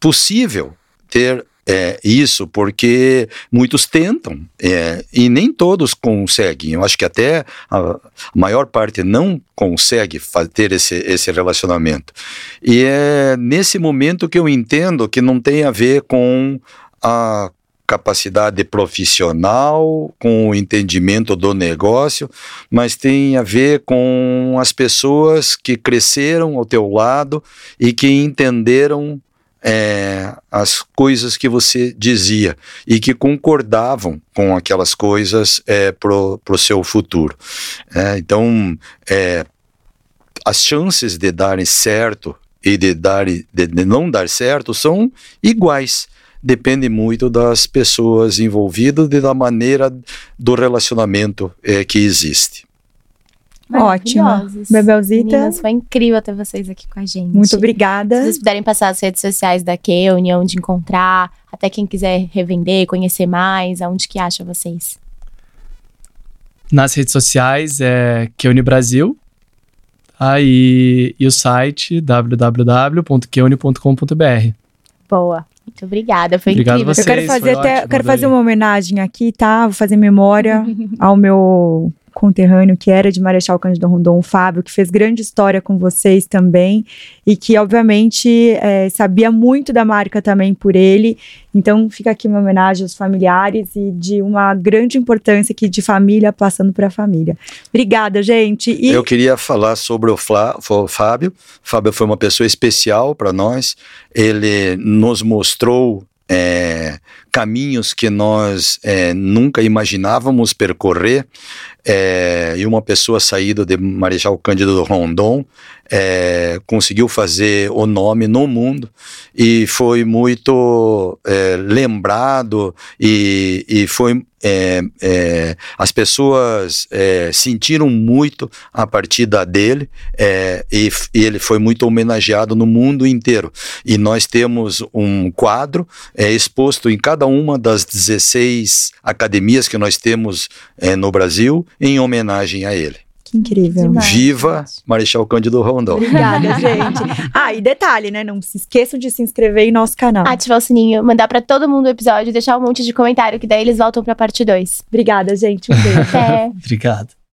C: possível ter é, isso, porque muitos tentam é, e nem todos conseguem. Eu acho que até a maior parte não consegue ter esse, esse relacionamento. E é nesse momento que eu entendo que não tem a ver com a capacidade profissional, com o entendimento do negócio, mas tem a ver com as pessoas que cresceram ao teu lado e que entenderam é, as coisas que você dizia e que concordavam com aquelas coisas é, para o seu futuro. É, então, é, as chances de darem certo e de, dar, de, de não dar certo são iguais depende muito das pessoas envolvidas e da maneira do relacionamento é, que existe.
A: Ótimo. Bebelzita. Meninas,
B: foi incrível ter vocês aqui com a gente.
A: Muito obrigada.
B: Se vocês puderem passar as redes sociais da Keone, onde encontrar, até quem quiser revender, conhecer mais, aonde que acha vocês?
D: Nas redes sociais é Keone Brasil. Aí, e o site www.keone.com.br.
B: Boa. Muito obrigada, foi
D: Obrigado
B: incrível.
D: Vocês,
A: eu quero fazer até, ótimo, quero fazer uma homenagem aqui, tá? Vou fazer memória ao meu conterrâneo que era de Marechal Cândido Rondon, o Fábio, que fez grande história com vocês também e que, obviamente, é, sabia muito da marca também por ele. Então, fica aqui uma homenagem aos familiares e de uma grande importância aqui de família passando para a família. Obrigada, gente.
C: E... Eu queria falar sobre o, Flá, o Fábio. O Fábio foi uma pessoa especial para nós. Ele nos mostrou é, caminhos que nós é, nunca imaginávamos percorrer é, e uma pessoa saída de Marechal Cândido Rondon é, conseguiu fazer o nome no mundo e foi muito é, lembrado e, e foi é, é, as pessoas sentiram muito a partida dele e, e, ele foi muito homenageado no mundo inteiro. E nós temos um quadro exposto em cada uma das 16 academias que nós temos é, no Brasil em homenagem a ele.
A: Que incrível.
C: Demais, Viva. Marechal Cândido Rondon.
A: Obrigada, gente. Ah, e detalhe, né? Não se esqueçam de se inscrever em nosso canal.
B: Ativar o sininho, mandar para todo mundo o episódio, deixar um monte de comentário, que daí eles voltam pra parte 2.
A: Obrigada, gente. Um
B: beijo. Até.
D: Obrigado.